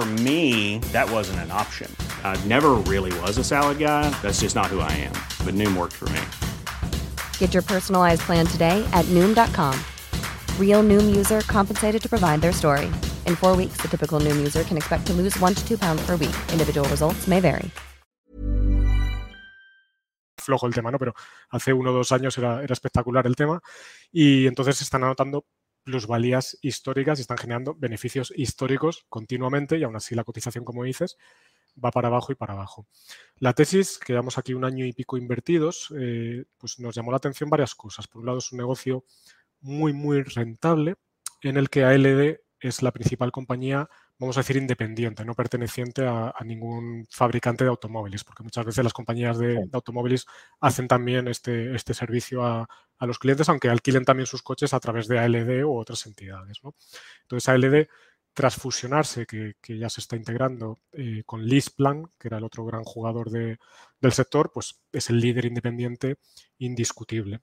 For me, that wasn't an option. I never really was a salad guy. That's just not who I am. But Noom worked for me. Get your personalized plan today at Noom.com. Real Noom user compensated to provide their story. In four weeks, the typical Noom user can expect to lose one to two pounds per week. Individual results may vary. flojo el tema, ¿no? Pero hace uno o dos años era, espectacular el tema y entonces se están anotando plusvalías históricas y están generando beneficios históricos continuamente y aún así la cotización, como dices, va para abajo y para abajo. La tesis, que llevamos aquí un año y pico invertidos, eh, pues nos llamó la atención varias cosas. Por un lado, es un negocio muy, muy rentable en el que ALD es la principal compañía vamos a decir, independiente, no perteneciente a, ningún fabricante de automóviles, porque muchas veces las compañías de, automóviles hacen también este, este servicio a, los clientes, aunque alquilen también sus coches a través de ALD u otras entidades. Entonces, ALD tras fusionarse, que, ya se está integrando eh, con Lisplan, que era el otro gran jugador del sector, pues es el líder independiente indiscutible.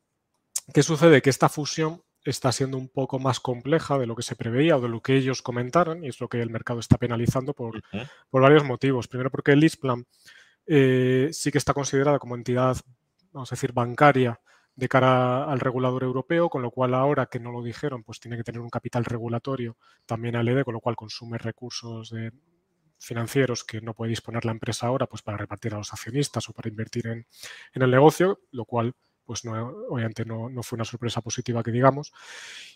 ¿Qué sucede? Que esta fusión está siendo un poco más compleja de lo que se preveía o de lo que ellos comentaron, y es lo que el mercado está penalizando por, varios motivos. Primero porque el Lisplan eh, sí que está considerada como entidad, vamos a decir, bancaria de cara al regulador europeo, con lo cual ahora que no lo dijeron, pues tiene que tener un capital regulatorio también al ED, con lo cual consume recursos financieros que no puede disponer la empresa ahora pues para repartir a los accionistas o para invertir en, el negocio, lo cual pues no, obviamente no, fue una sorpresa positiva que digamos.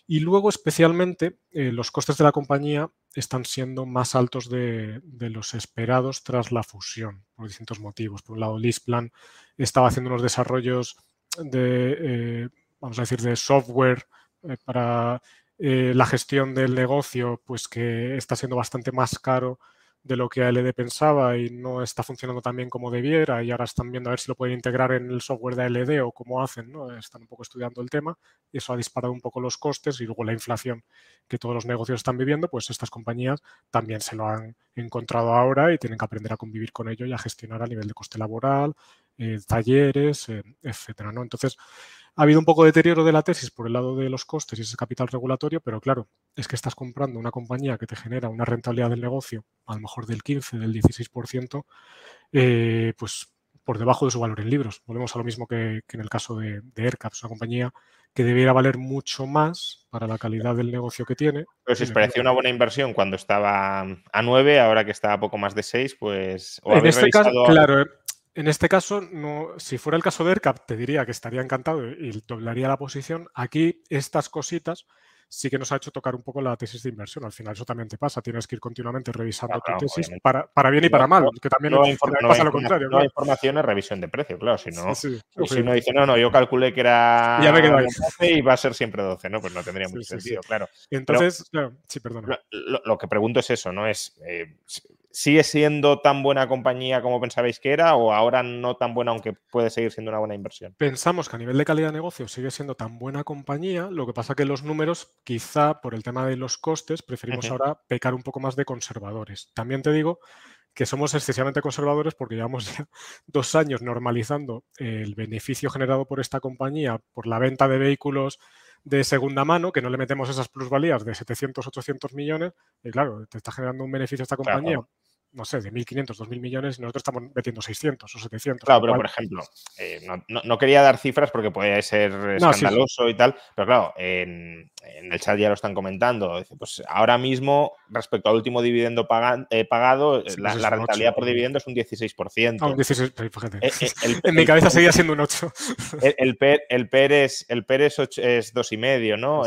Y luego especialmente eh, los costes de la compañía están siendo más altos de, los esperados tras la fusión, por distintos motivos. Por un lado, Lisplan estaba haciendo unos desarrollos de, eh, vamos a decir, de software eh, para la gestión del negocio, pues que está siendo bastante más caro de lo que ALD pensaba y no está funcionando tan bien como debiera y ahora están viendo a ver si lo pueden integrar en el software de ALD o cómo hacen, ¿no? Están un poco estudiando el tema y eso ha disparado un poco los costes y luego la inflación que todos los negocios están viviendo, pues estas compañías también se lo han encontrado ahora y tienen que aprender a convivir con ello y a gestionar a nivel de coste laboral, eh, talleres, eh, etcétera. ¿no? Entonces, ha habido un poco de deterioro de la tesis por el lado de los costes y ese capital regulatorio, pero claro, es que estás comprando una compañía que te genera una rentabilidad del negocio, a lo mejor del 15, del 16%, eh, pues por debajo de su valor en libros. Volvemos a lo mismo que, en el caso de, de AirCap, una compañía que debiera valer mucho más para la calidad del negocio que tiene. Pero si os parecía una buena inversión cuando estaba a 9, ahora que está a poco más de 6, pues... en este caso, claro, en este caso, no, si fuera el caso de ERCAP, te diría que estaría encantado y doblaría la posición. Aquí, estas cositas sí que nos ha hecho tocar un poco la tesis de inversión. Al final eso también te pasa, tienes que ir continuamente revisando tu tesis para, para, bien y para mal, que también pasa lo contrario. No información es revisión de precio, claro, si no, si uno dice, no, no, yo calculé que era ya me 12 y va a ser siempre 12, ¿no? Pues no tendría mucho sentido, claro. Entonces, claro, sí, perdona. Lo, que pregunto es eso, ¿no? Es, eh, ¿sigue siendo tan buena compañía como pensabais que era o ahora no tan buena aunque puede seguir siendo una buena inversión? Pensamos que a nivel de calidad de negocio sigue siendo tan buena compañía, lo que pasa que los números, quizá por el tema de los costes, preferimos ahora pecar un poco más de conservadores. También te digo que somos excesivamente conservadores porque llevamos (laughs) ya dos años normalizando el beneficio generado por esta compañía por la venta de vehículos de segunda mano, que no le metemos esas plusvalías de 700, 800 millones, y claro, te está generando un beneficio a esta compañía no sé, de 1.500, 2.000 millones y nosotros estamos metiendo 600 o 700. Claro, pero por ejemplo, eh, no, quería dar cifras porque puede ser escandaloso y tal, pero claro, en, el chat ya lo están comentando. Pues ahora mismo, respecto al último dividendo eh, pagado, eh, la, pues rentabilidad por dividendo es un 16%. Ah, un 16, fíjate. (laughs) en mi cabeza seguía siendo un 8. (laughs) El, el, PER, el PER es, el PER es, 8, es 2,5, ¿no?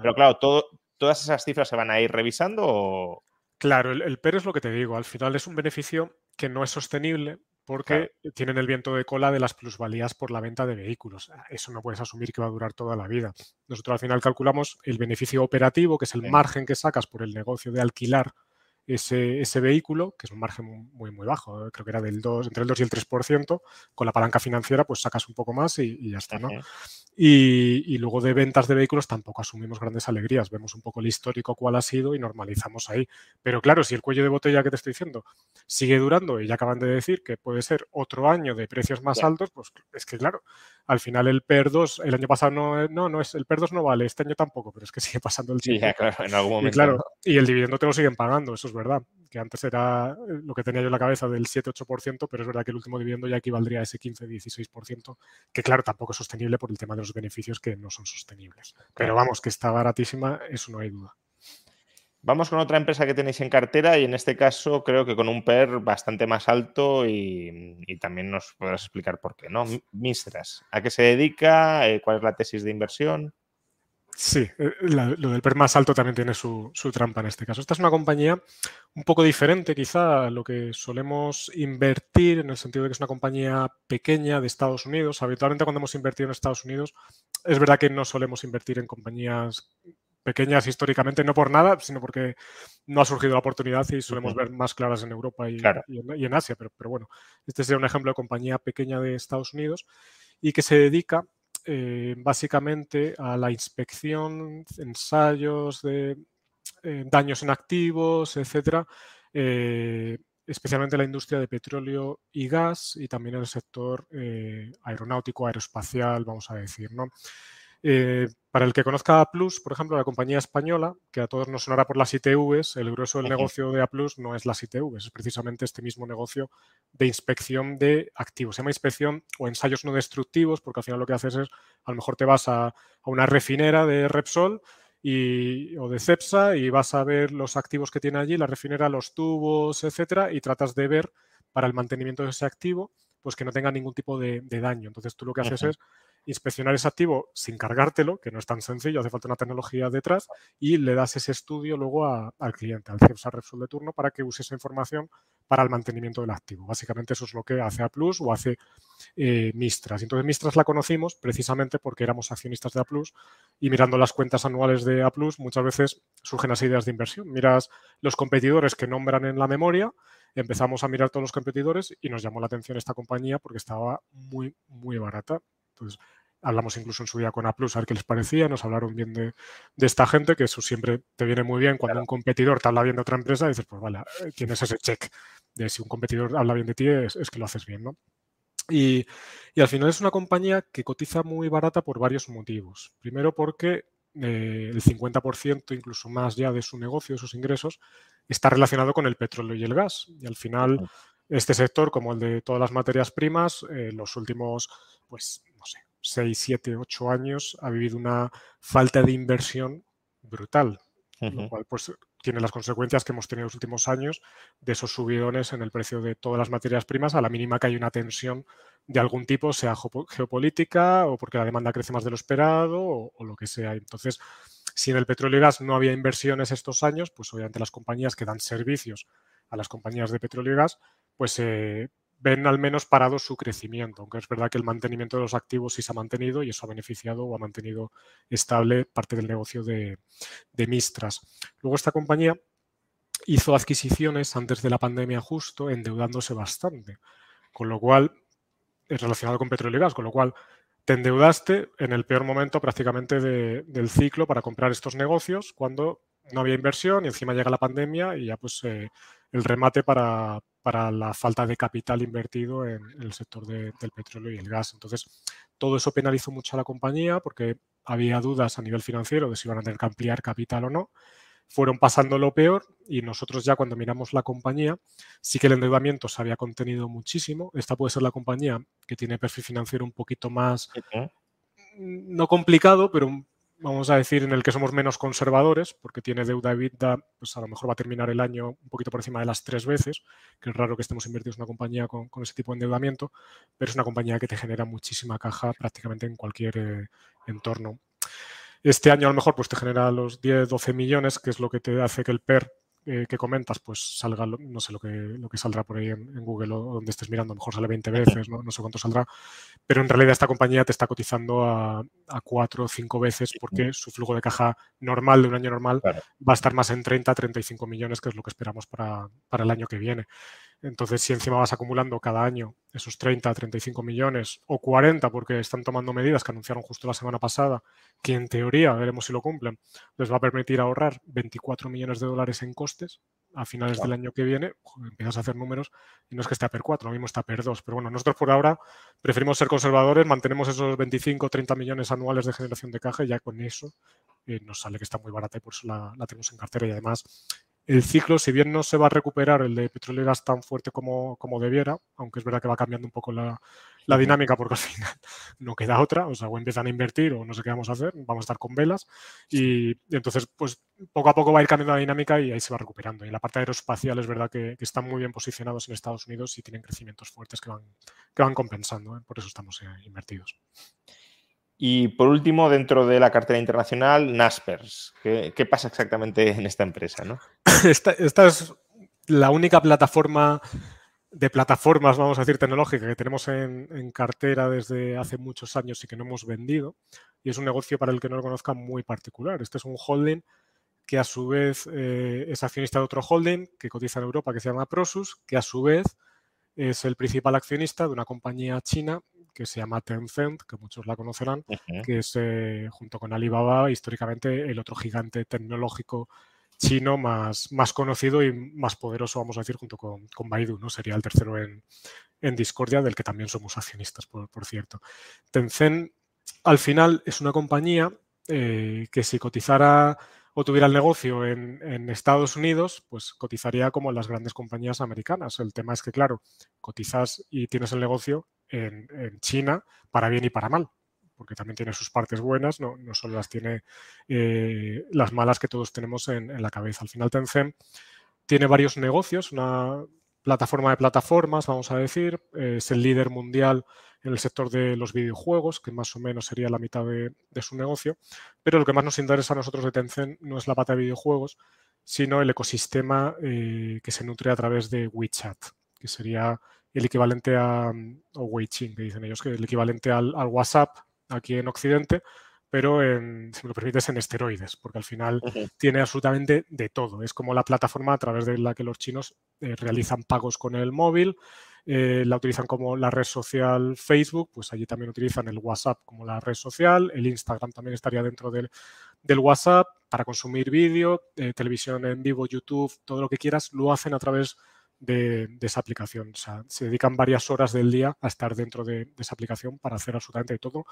Pero claro, todo, ¿todas esas cifras se van a ir revisando o...? Claro, el, PER es lo que te digo. Al final es un beneficio que no es sostenible porque tienen el viento de cola de las plusvalías por la venta de vehículos. Ah, eso no puedes asumir que va a durar toda la vida. Nosotros al final calculamos el beneficio operativo, que es el margen que sacas por el negocio de alquilar ese, ese, vehículo, que es un margen muy, muy bajo, creo que era del 2, entre el 2 y el 3%, con la palanca financiera pues sacas un poco más y, ya está, ¿no? Y, luego de ventas de vehículos tampoco asumimos grandes alegrías, vemos un poco el histórico cuál ha sido y normalizamos ahí. Pero claro, si el cuello de botella que te estoy diciendo sigue durando y ya acaban de decir que puede ser otro año de precios más altos, pues es que claro, al final el PER 2, el año pasado no, no, no es, el PER 2 no vale, este año tampoco, pero es que (laughs) sigue pasando el tiempo. Sí, claro, en algún momento. Y claro, y el dividendo te lo siguen pagando, eso es verdad que antes era eh, lo que tenía yo en la cabeza del 7-8%, pero es verdad que el último dividendo ya equivaldría a ese 15-16%, que claro, tampoco es sostenible por el tema de los beneficios que no son sostenibles. Pero vamos, que está baratísima, eso no hay duda. Vamos con otra empresa que tenéis en cartera y en este caso creo que con un PER bastante más alto y, también nos podrás explicar por qué, ¿no? Mistras, ¿a qué se dedica? Eh, ¿Cuál es la tesis de inversión? Sí, eh, lo del PER más alto también tiene su, trampa en este caso. Esta es una compañía un poco diferente quizá a lo que solemos invertir en el sentido de que es una compañía pequeña de Estados Unidos. Habitualmente cuando hemos invertido en Estados Unidos es verdad que no solemos invertir en compañías pequeñas históricamente, no por nada, sino porque no ha surgido la oportunidad y solemos ver más claras en Europa y, en, Asia. Pero, pero bueno, este sería un ejemplo de compañía pequeña de Estados Unidos y que se dedica eh, básicamente a la inspección, ensayos de daños en activos, etcétera, especialmente la industria de petróleo y gas y también el sector aeronáutico, aeroespacial, vamos a decir, ¿no? Eh, para el que conozca A por ejemplo, la compañía española, que a todos nos sonará por las ITVs, el grueso del negocio de A no es las ITVs, es precisamente este mismo negocio de inspección de activos. Se llama inspección o ensayos no destructivos, porque al final lo que haces es, a lo mejor te vas a, una refinera de Repsol y, o de Cepsa y vas a ver los activos que tiene allí, la refinera, los tubos, etcétera, y tratas de ver para el mantenimiento de ese activo, pues que no tenga ningún tipo de, daño. Entonces tú lo que haces es inspeccionar ese activo sin cargártelo, que no es tan sencillo, hace falta una tecnología detrás, y le das ese estudio luego al cliente, al CEPSA Repsol de turno, para que use esa información para el mantenimiento del activo. Básicamente eso es lo que hace A Plus o hace eh, Mistras. Entonces Mistras la conocimos precisamente porque éramos accionistas de A Plus y mirando las cuentas anuales de A Plus muchas veces surgen las ideas de inversión. Miras los competidores que nombran en la memoria, empezamos a mirar todos los competidores y nos llamó la atención esta compañía porque estaba muy, muy barata. Entonces, hablamos incluso en su día con A a ver qué les parecía, nos hablaron bien de, esta gente, que eso siempre te viene muy bien cuando un competidor te habla bien de otra empresa, y dices, pues vale, eh, tienes ese check de si un competidor habla bien de ti, es, que lo haces bien, ¿no? Y, al final es una compañía que cotiza muy barata por varios motivos. Primero porque eh, el 50%, incluso más ya de su negocio, de sus ingresos, está relacionado con el petróleo y el gas. Y al final, este sector, como el de todas las materias primas, eh, los últimos, pues, 6, 7, 8 años ha vivido una falta de inversión brutal, lo cual pues tiene las consecuencias que hemos tenido en los últimos años de esos subidones en el precio de todas las materias primas a la mínima que hay una tensión de algún tipo, sea geopolítica o porque la demanda crece más de lo esperado o, lo que sea. Entonces, si en el petróleo y gas no había inversiones estos años, pues obviamente las compañías que dan servicios a las compañías de petróleo y gas, pues eh, ven al menos parado su crecimiento, aunque es verdad que el mantenimiento de los activos sí se ha mantenido y eso ha beneficiado o ha mantenido estable parte del negocio de, Mistras. Luego esta compañía hizo adquisiciones antes de la pandemia justo, endeudándose bastante, con lo cual, relacionado con petróleo y gas, con lo cual te endeudaste en el peor momento prácticamente del ciclo para comprar estos negocios, cuando no había inversión y encima llega la pandemia y ya pues eh, el remate para, para la falta de capital invertido en, el sector del petróleo y el gas. Entonces, todo eso penalizó mucho a la compañía porque había dudas a nivel financiero de si iban a tener que ampliar capital o no. Fueron pasando lo peor y nosotros ya cuando miramos la compañía, sí que el endeudamiento se había contenido muchísimo. Esta puede ser la compañía que tiene perfil financiero un poquito más, no complicado, pero un vamos a decir, en el que somos menos conservadores, porque tiene deuda EBITDA, pues a lo mejor va a terminar el año un poquito por encima de las tres veces, que es raro que estemos invertidos en una compañía con, ese tipo de endeudamiento, pero es una compañía que te genera muchísima caja prácticamente en cualquier eh, entorno. Este año a lo mejor pues te genera los 10, 12 millones, que es lo que te hace que el PER eh, que comentas, pues salga, no sé lo que, lo que saldrá por ahí en, Google o donde estés mirando, a lo mejor sale 20 veces, ¿no? sé cuánto saldrá, pero en realidad esta compañía te está cotizando a, a 4 o 5 veces porque su flujo de caja normal de un año normal va a estar más en 30, 35 millones, que es lo que esperamos para, para el año que viene. Entonces, si encima vas acumulando cada año esos 30, 35 millones o 40, porque están tomando medidas que anunciaron justo la semana pasada, que en teoría, veremos si lo cumplen, les va a permitir ahorrar 24 millones de dólares en costes a finales del año que viene, empiezas a hacer números y no es que esté a PER 4, lo mismo está a PER 2. Pero bueno, nosotros por ahora preferimos ser conservadores, mantenemos esos 25 30 millones anuales de generación de caja y ya con eso eh, nos sale que está muy barata y por eso la, la tenemos en cartera y además el ciclo, si bien no se va a recuperar el de petróleo y gas tan fuerte como, como debiera, aunque es verdad que va cambiando un poco la, dinámica porque al final (laughs) no queda otra, o sea, o empiezan a invertir o no sé qué vamos a hacer, vamos a estar con velas y, entonces pues poco a poco va a ir cambiando la dinámica y ahí se va recuperando. Y en la parte aeroespacial es verdad que, están muy bien posicionados en Estados Unidos y tienen crecimientos fuertes que van, que van compensando, ¿eh? por eso estamos eh, invertidos. Y por último, dentro de la cartera internacional, Naspers. ¿Qué, pasa exactamente en esta empresa? ¿no? (laughs) Esta, es la única plataforma de plataformas, vamos a decir, tecnológica que tenemos en, cartera desde hace muchos años y que no hemos vendido. Y es un negocio para el que no lo conozca muy particular. Este es un holding que a su vez eh, es accionista de otro holding que cotiza en Europa que se llama Prosus, que a su vez es el principal accionista de una compañía china que se llama Tencent, que muchos la conocerán, que es eh, junto con Alibaba históricamente el otro gigante tecnológico chino más, más conocido y más poderoso, vamos a decir, junto con, con Baidu, ¿no? Sería el tercero en, en Discordia, del que también somos accionistas, por, por cierto. Tencent, al final, es una compañía eh, que si cotizara o tuviera el negocio en, Estados Unidos, pues cotizaría como las grandes compañías americanas. El tema es que, claro, cotizas y tienes el negocio en, China para bien y para mal porque también tiene sus partes buenas, no, solo las tiene eh, las malas que todos tenemos en, en, la cabeza. Al final Tencent tiene varios negocios, una plataforma de plataformas, vamos a decir, eh, es el líder mundial en el sector de los videojuegos, que más o menos sería la mitad de, de, su negocio, pero lo que más nos interesa a nosotros de Tencent no es la pata de videojuegos, sino el ecosistema eh, que se nutre a través de WeChat, que sería el equivalente a, o WeChat, que dicen ellos, que el equivalente al, al WhatsApp aquí en Occidente, pero en, si me lo permites, en esteroides, porque al final uh -huh. tiene absolutamente de todo. Es como la plataforma a través de la que los chinos eh, realizan pagos con el móvil, eh, la utilizan como la red social Facebook, pues allí también utilizan el WhatsApp como la red social, el Instagram también estaría dentro del, del WhatsApp para consumir vídeo, eh, televisión en vivo, YouTube, todo lo que quieras, lo hacen a través de, esa aplicación. O sea, se dedican varias horas del día a estar dentro de, de esa aplicación para hacer absolutamente todo,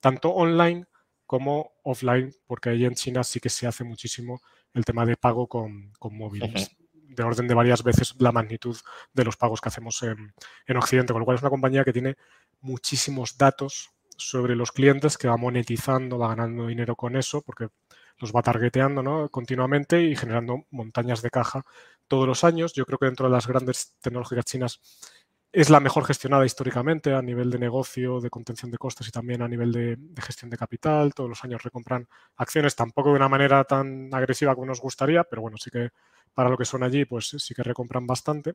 tanto online como offline, porque ahí en China sí que se hace muchísimo el tema de pago con, con móviles. De orden de varias veces la magnitud de los pagos que hacemos en, en Occidente, con lo cual es una compañía que tiene muchísimos datos sobre los clientes, que va monetizando, va ganando dinero con eso, porque los va targeteando ¿no? continuamente y generando montañas de caja todos los años. Yo creo que dentro de las grandes tecnológicas chinas es la mejor gestionada históricamente a nivel de negocio, de contención de costes y también a nivel de, de, gestión de capital. Todos los años recompran acciones, tampoco de una manera tan agresiva como nos gustaría, pero bueno, sí que para lo que son allí, pues sí que recompran bastante.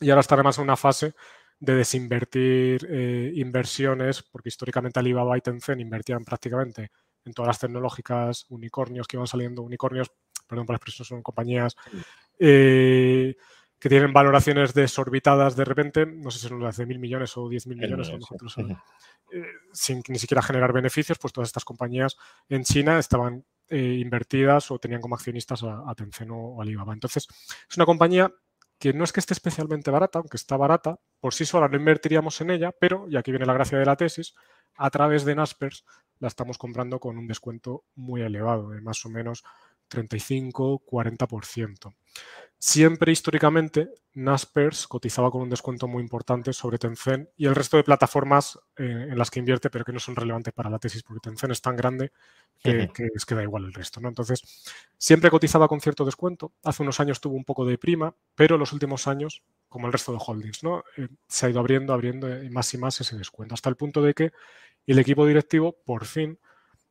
Y ahora está además en una fase de desinvertir eh, inversiones, porque históricamente Alibaba y Tencent invertían prácticamente en todas las tecnológicas unicornios que iban saliendo, unicornios, perdón por la expresión, son compañías eh, que tienen valoraciones desorbitadas de repente, no sé si son las de mil millones o diez mil millones, nosotros, sí. eh, sin ni siquiera generar beneficios, pues todas estas compañías en China estaban eh, invertidas o tenían como accionistas a, a Tencent o Alibaba. Entonces, es una compañía que no es que esté especialmente barata, aunque está barata, por sí sola no invertiríamos en ella, pero, y aquí viene la gracia de la tesis, a través de Naspers la estamos comprando con un descuento muy elevado, de más o menos 35-40%. Siempre históricamente Naspers cotizaba con un descuento muy importante sobre Tencent y el resto de plataformas eh, en las que invierte, pero que no son relevantes para la tesis porque Tencent es tan grande que, es que da igual el resto. ¿no? Entonces, siempre cotizaba con cierto descuento. Hace unos años tuvo un poco de prima, pero los últimos años, como el resto de holdings, ¿no? Eh, se ha ido abriendo, abriendo y más y más ese descuento, hasta el punto de que el equipo directivo por fin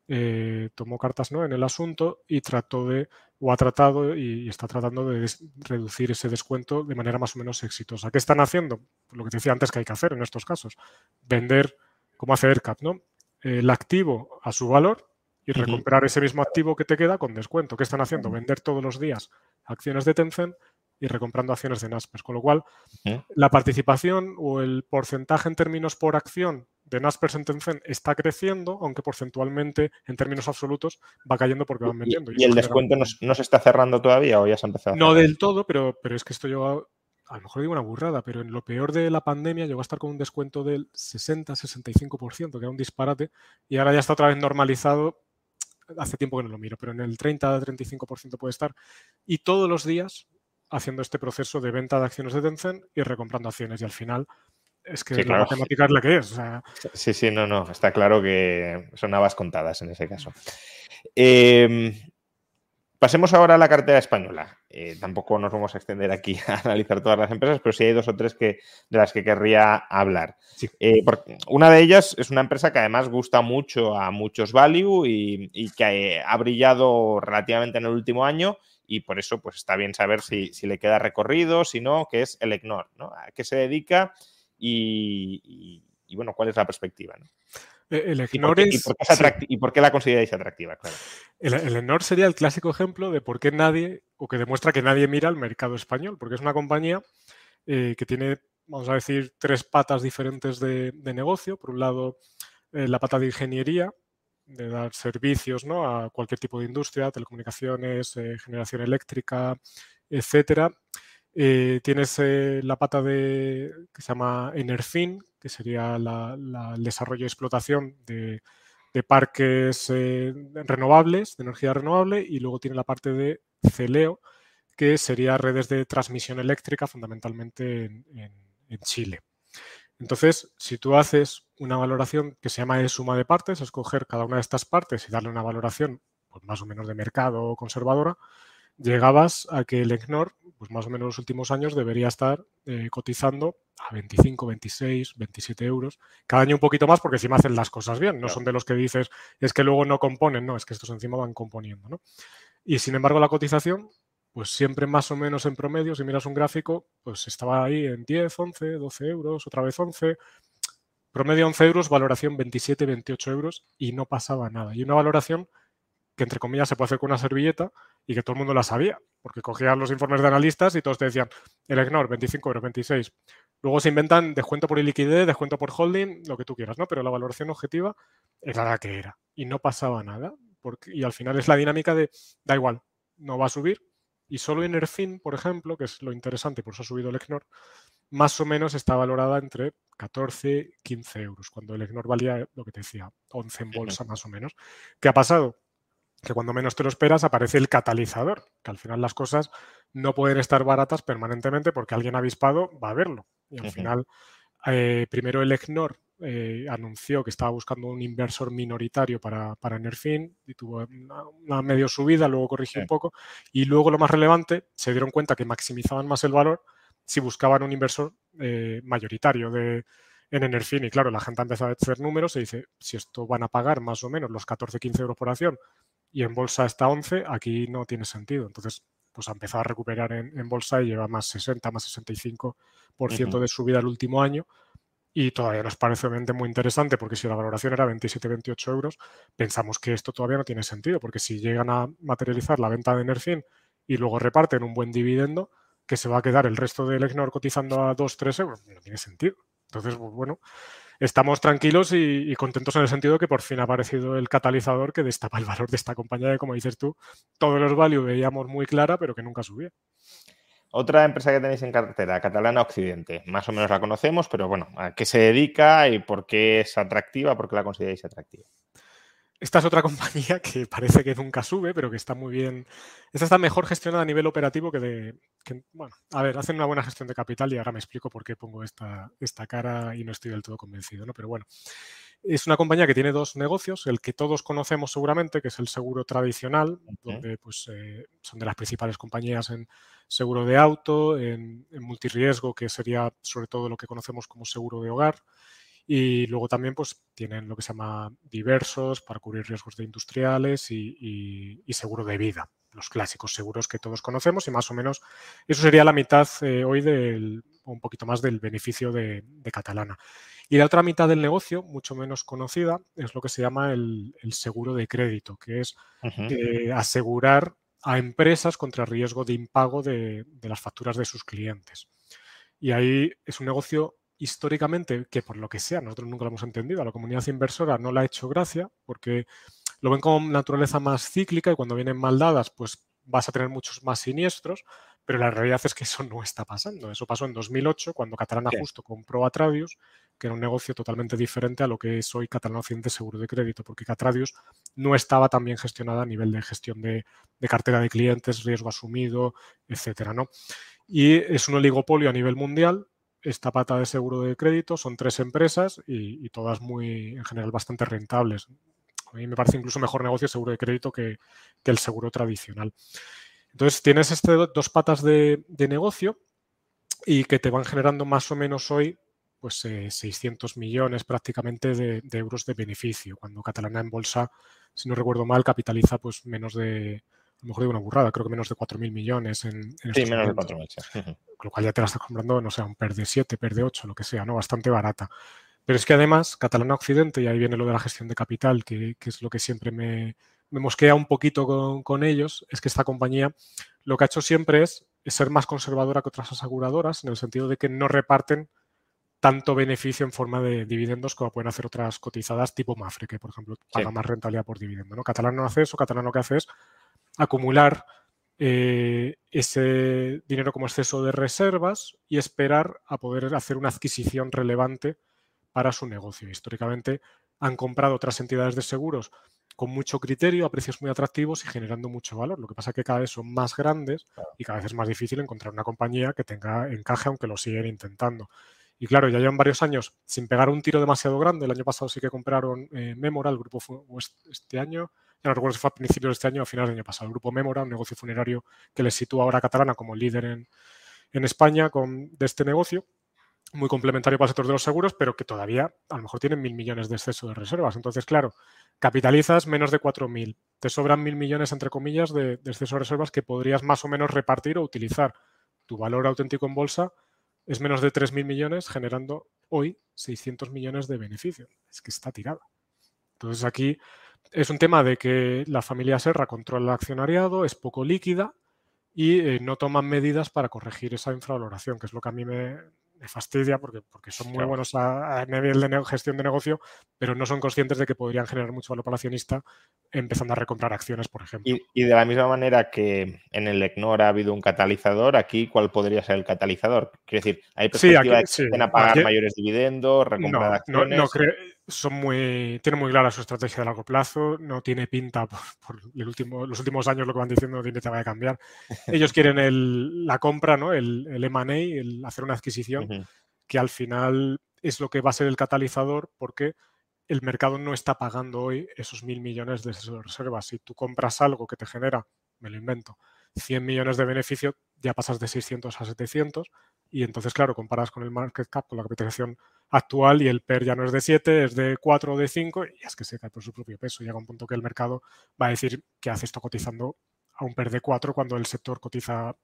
eh, tomó cartas ¿no? en el asunto y trató de, o ha tratado y, está tratando de reducir ese descuento de manera más o menos exitosa. ¿Qué están haciendo? Lo que te decía antes que hay que hacer en estos casos. Vender, como hace ERCAT, ¿no? El activo a su valor y recuperar ese mismo activo que te queda con descuento. ¿Qué están haciendo? Vender todos los días acciones de Tencent y recomprando acciones de Naspers. Con lo cual, la participación o el porcentaje en términos por acción de Naspers en Tencent está creciendo, aunque porcentualmente, en términos absolutos, va cayendo porque van vendiendo. ¿Y, y el descuento no, no, se está cerrando todavía o ya se ha empezado? No del todo, pero, pero es que esto yo a lo mejor digo una burrada, pero en lo peor de la pandemia llegó a estar con un descuento del 60-65%, que era un disparate, y ahora ya está otra vez normalizado. Hace tiempo que no lo miro, pero en el 30-35% puede estar. Y todos los días haciendo este proceso de venta de acciones de Tencent y recomprando acciones. Y al final, es que sí, la matemática es la que es. O sea... Sí, sí, no, no. Está claro que son habas contadas en ese caso. Eh, pasemos ahora a la cartera española. Eh, tampoco nos vamos a extender aquí (laughs) a analizar todas las empresas, pero sí hay dos o tres que, de las que querría hablar. Sí. Eh, una de ellas es una empresa que además gusta mucho a muchos value y, y que ha brillado relativamente en el último año y por eso pues está bien saber si, si le queda recorrido, si no, que es el EGNOR, ¿no? ¿A qué se dedica y, y, y bueno, cuál es la perspectiva? ¿no? Eh, El EGNOR es... ¿Y por, qué, sí. ¿Y por qué la consideráis atractiva? Claro. El, el EGNOR sería el clásico ejemplo de por qué nadie, o que demuestra que nadie mira al mercado español, porque es una compañía eh, que tiene, vamos a decir, tres patas diferentes de, de negocio. Por un lado, eh, la pata de ingeniería, dar servicios ¿no? a cualquier tipo de industria, telecomunicaciones, eh, generación eléctrica, etcétera. Eh, tienes la pata de, que se llama Enerfin, que sería el desarrollo y explotación de, parques renovables, de energía renovable, y luego tiene la parte de Celeo, que sería redes de transmisión eléctrica fundamentalmente en Chile. Entonces, si tú haces una valoración que se llama de suma de partes, escoger cada una de estas partes y darle una valoración pues, más o menos de mercado conservadora, llegabas a que el EGNOR, pues más o menos en los últimos años, debería estar eh, cotizando a 25, 26, 27 euros. Cada año un poquito más porque encima hacen las cosas bien. No son de los que dices, es que luego no componen, no, es que estos encima van componiendo. ¿no? Y sin embargo la cotización pues siempre más o menos en promedio, si miras un gráfico, pues estaba ahí en 10, 11, 12 euros, otra vez 11, promedio 11 euros, valoración 27, 28 euros y no pasaba nada. Y una valoración que entre comillas se puede hacer con una servilleta y que todo el mundo la sabía, porque cogían los informes de analistas y todos te decían, el EGNOR, 25 euros, 26. Luego se inventan descuento por liquidez, descuento por holding, lo que tú quieras, ¿no? Pero la valoración objetiva era la que era y no pasaba nada. Porque, y al final es la dinámica de, da igual, no va a subir, y solo Enerfin, por ejemplo, que es lo interesante, por eso ha subido el EGNOR, más o menos está valorada entre 14 y 15 euros, cuando el EGNOR valía lo que te decía, 11 en bolsa más o menos. ¿Qué ha pasado? Que cuando menos te lo esperas aparece el catalizador, que al final las cosas no pueden estar baratas permanentemente porque alguien avispado va a verlo. Y al final, eh, primero el EGNOR eh, anunció que estaba buscando un inversor minoritario para, para Nerfin y tuvo una, medio subida, luego corrigió un poco. Y luego lo más relevante, se dieron cuenta que maximizaban más el valor si buscaban un inversor eh, mayoritario de, en Enerfin y claro, la gente ha empezado a hacer números y dice, si esto van a pagar más o menos los 14-15 euros por acción y en bolsa está 11, aquí no tiene sentido. Entonces, pues ha empezado a recuperar en, bolsa y lleva más 60, más 65% de subida el último año y todavía nos parece obviamente muy interesante porque si la valoración era 27-28 euros, pensamos que esto todavía no tiene sentido porque si llegan a materializar la venta de Enerfin y luego reparten un buen dividendo, que se va a quedar el resto del EGNOR cotizando a 2-3 euros, no tiene sentido. Entonces, pues, bueno, estamos tranquilos y, contentos en el sentido que por fin ha aparecido el catalizador que destapa el valor de esta compañía que, como dices tú, todos los value veíamos muy clara, pero que nunca subía. Otra empresa que tenéis en cartera, Catalana Occidente. Más o menos la conocemos, pero bueno, ¿a qué se dedica y por qué es atractiva? ¿Por qué la consideráis atractiva? Esta es otra (laughs) compañía que parece que nunca sube, pero que está muy bien. Esta está mejor gestionada a nivel operativo que de. bueno, a ver, hacen una buena gestión de capital y ahora me explico por qué pongo esta, esta cara y no estoy del todo convencido, ¿no? Pero bueno, es una compañía que tiene dos negocios, el que todos conocemos seguramente, que es el seguro tradicional, donde pues, eh, son de las principales compañías en seguro de auto, en, en multirriesgo, que sería sobre todo lo que conocemos como seguro de hogar, y luego también pues tienen lo que se llama diversos para cubrir riesgos de industriales y, seguro de vida, los clásicos seguros que todos conocemos y más o menos eso sería la mitad eh, hoy del, un poquito más del beneficio de, Catalana. Y la otra mitad del negocio, mucho menos conocida, es lo que se llama el, seguro de crédito, que es eh, asegurar a empresas contra riesgo de impago de, de las facturas de sus clientes. Y ahí es un negocio históricamente, que por lo que sea, nosotros nunca lo hemos entendido, a la comunidad inversora no le ha hecho gracia, porque lo ven como naturaleza más cíclica y cuando vienen mal dadas, pues vas a tener muchos más siniestros, pero la realidad es que eso no está pasando. Eso pasó en 2008, cuando Catalana Justo compró Atradius, que era un negocio totalmente diferente a lo que es hoy Catalana Occidente Seguro de Crédito, porque Catradius no estaba tan bien gestionada a nivel de gestión de, cartera de clientes, riesgo asumido, etcétera, ¿no? Y es un oligopolio a nivel mundial. Esta pata de seguro de crédito son tres empresas y, todas muy, en general, bastante rentables. A mí me parece incluso mejor negocio seguro de crédito que, que el seguro tradicional. Entonces tienes este dos patas de, negocio y que te van generando más o menos hoy pues 600 eh, millones prácticamente de, euros de beneficio, cuando Catalana en bolsa, si no recuerdo mal, capitaliza pues menos de, a lo mejor de una burrada, creo que menos de 4.000 millones en, Sí, menos de 4.000. Con lo cual ya te la estás comprando, no sé, un PER de 7, PER de 8, lo que sea, ¿no? Bastante barata. Pero es que además, Catalana Occidente, y ahí viene lo de la gestión de capital, que es lo que siempre me, me mosquea un poquito con, ellos es que esta compañía lo que ha hecho siempre es, ser más conservadora que otras aseguradoras en el sentido de que no reparten tanto beneficio en forma de dividendos como pueden hacer otras cotizadas tipo Mafre, que por ejemplo paga más rentabilidad por dividendo. ¿no? Catalán no hace eso, Catalán lo que hace es acumular eh, ese dinero como exceso de reservas y esperar a poder hacer una adquisición relevante para su negocio. Históricamente han comprado otras entidades de seguros con mucho criterio, a precios muy atractivos y generando mucho valor. Lo que pasa es que cada vez son más grandes y cada vez es más difícil encontrar una compañía que tenga encaje, aunque lo siguen intentando. Y claro, ya llevan varios años sin pegar un tiro demasiado grande. El año pasado sí que compraron eh, Memora, el grupo este año, ya no recuerdo si fue a principios de este año o a finales del año pasado. El grupo Memora, un negocio funerario que les sitúa ahora a Catalana como líder en, España con, de este negocio muy complementario para el sector de los seguros, pero que todavía a lo mejor tienen mil millones de exceso de reservas. Entonces, claro, capitalizas menos de 4.000. Te sobran mil millones, entre comillas, de, de, exceso de reservas que podrías más o menos repartir o utilizar. Tu valor auténtico en bolsa es menos de 3.000 millones, generando hoy 600 millones de beneficio. Es que está tirada. Entonces, aquí es un tema de que la familia Serra controla el accionariado, es poco líquida y eh, no toman medidas para corregir esa infravaloración, que es lo que a mí me, me fastidia porque, porque son muy buenos a, a, nivel de gestión de negocio, pero no son conscientes de que podrían generar mucho valor para el accionista empezando a recomprar acciones, por ejemplo. Y, y, de la misma manera que en el ECNOR ha habido un catalizador, aquí, ¿cuál podría ser el catalizador? Quiero decir, ¿hay perspectiva sí, aquí, de sí. pagar aquí, mayores dividendos, recomprar no, acciones? No, no creo, son muy, tienen muy clara su estrategia de largo plazo, no tiene pinta por, por el último, los últimos años lo que van diciendo no tiene pinta de cambiar. Ellos quieren el, la compra, ¿no? el, el M&A, el hacer una adquisición, uh -huh. que al final es lo que va a ser el catalizador porque el mercado no está pagando hoy esos mil millones de reservas. Si tú compras algo que te genera, me lo invento, 100 millones de beneficio, ya pasas de 600 a 700 y entonces, claro, comparas con el market cap, con la capitalización actual y el PER ya no es de 7, es de 4 o de 5 y es que se cae por su propio peso. Llega un punto que el mercado va a decir que hace esto cotizando a un PER de 4 cuando el sector cotiza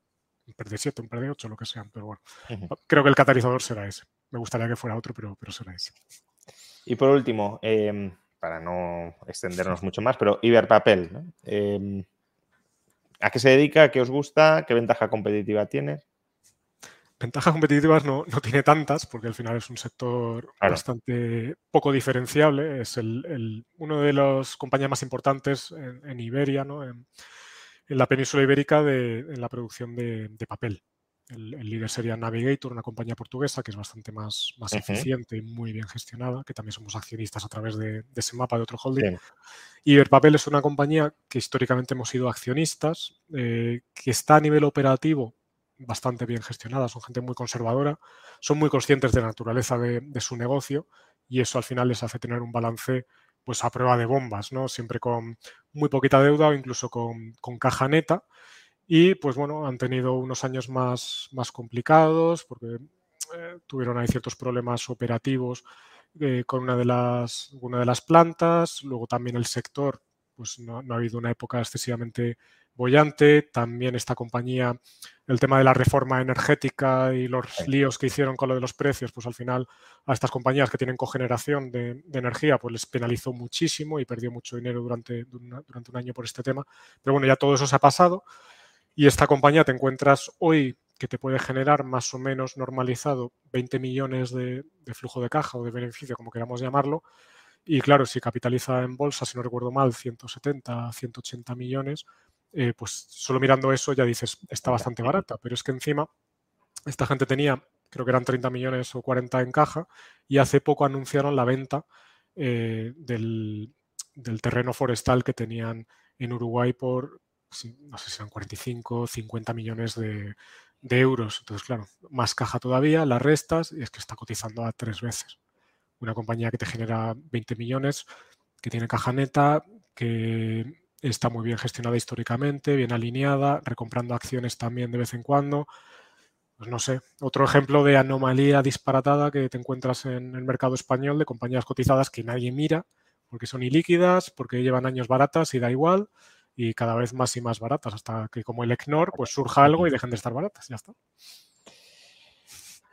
un PER de 7, un PER de 8, lo que sea. Pero bueno, uh -huh. creo que el catalizador será ese. Me gustaría que fuera otro, pero, pero será ese. Y por último, eh, para no extendernos mucho más, pero Iberpapel, ¿no? eh, ¿a qué se dedica? ¿Qué os gusta? ¿Qué ventaja competitiva tiene? Ventajas competitivas no, no, tiene tantas, porque al final es un sector claro. bastante poco diferenciable. Es el, el, uno de las compañías más importantes en, en Iberia, ¿no? en, en, la península ibérica, de, en la producción de, de papel. El, el, líder sería Navigator, una compañía portuguesa que es bastante más, más uh -huh. eficiente y muy bien gestionada, que también somos accionistas a través de, de ese mapa de otro holding. Iberpapel es una compañía que históricamente hemos sido accionistas, eh, que está a nivel operativo bastante bien gestionada, son gente muy conservadora, son muy conscientes de la naturaleza de, su negocio y eso al final les hace tener un balance pues a prueba de bombas, ¿no? Siempre con muy poquita deuda o incluso con, con caja neta. Y pues bueno, han tenido unos años más, más complicados porque eh, tuvieron ahí ciertos problemas operativos eh, con una de, las, una de las plantas, luego también el sector, pues no, no ha habido una época excesivamente bollante. También esta compañía, el tema de la reforma energética y los líos que hicieron con lo de los precios, pues al final a estas compañías que tienen cogeneración de, de energía, pues les penalizó muchísimo y perdió mucho dinero durante, durante un año por este tema. Pero bueno, ya todo eso se ha pasado y esta compañía te encuentras hoy que te puede generar más o menos normalizado 20 millones de, de flujo de caja o de beneficio, como queramos llamarlo, y claro, si capitaliza en bolsa, si no recuerdo mal, 170, 180 millones, eh, pues solo mirando eso ya dices, está bastante barata, pero es que encima esta gente tenía, creo que eran 30 millones o 40 en caja, y hace poco anunciaron la venta eh, del, del, terreno forestal que tenían en Uruguay por, no sé si eran 45, 50 millones de, de euros. Entonces, claro, más caja todavía, las restas, y es que está cotizando a tres veces. Una compañía que te genera 20 millones, que tiene caja neta, que está muy bien gestionada históricamente, bien alineada, recomprando acciones también de vez en cuando. Pues no sé, otro ejemplo de anomalía disparatada que te encuentras en el mercado español de compañías cotizadas que nadie mira porque son ilíquidas, porque llevan años baratas y da igual, y cada vez más y más baratas, hasta que como el ECNOR, pues surja algo y dejen de estar baratas, ya está.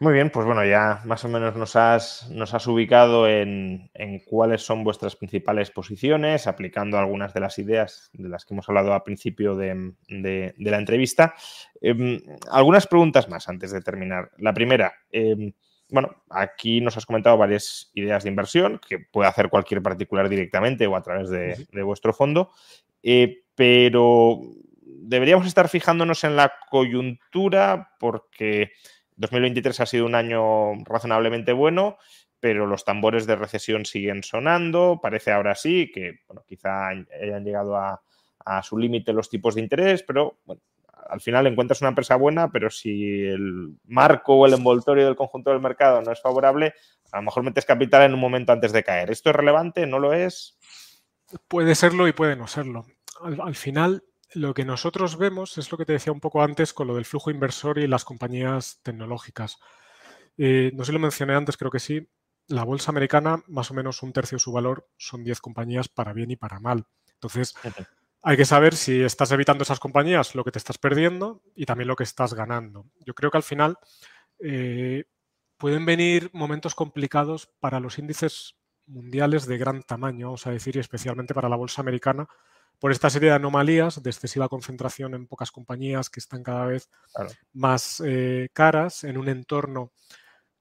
Muy bien, pues bueno, ya más o menos nos has, nos has ubicado en, en, cuáles son vuestras principales posiciones, aplicando algunas de las ideas de las que hemos hablado al principio de, de, de la entrevista. Eh, algunas preguntas más antes de terminar. La primera, eh, bueno, aquí nos has comentado varias ideas de inversión que puede hacer cualquier particular directamente o a través de, vuestro fondo, eh, pero deberíamos estar fijándonos en la coyuntura porque 2023 ha sido un año razonablemente bueno, pero los tambores de recesión siguen sonando. Parece ahora sí que bueno, quizá hayan llegado a, su límite los tipos de interés, pero al final encuentras una empresa buena, pero si el marco o el envoltorio del conjunto del mercado no es favorable, a lo mejor metes capital en un momento antes de caer. ¿Esto es relevante? ¿No lo es? Puede serlo y puede no serlo. al final, lo que nosotros vemos es lo que te decía un poco antes con lo del flujo inversor y las compañías tecnológicas. Eh, no sé si lo mencioné antes, creo que sí. La bolsa americana, más o menos un tercio de su valor son 10 compañías para bien y para mal. Entonces, hay que saber si estás evitando esas compañías, lo que te estás perdiendo y también lo que estás ganando. Yo creo que al final eh, pueden venir momentos complicados para los índices mundiales de gran tamaño, vamos a decir, y especialmente para la bolsa americana, por esta serie de anomalías de excesiva concentración en pocas compañías que están cada vez más eh, caras en un entorno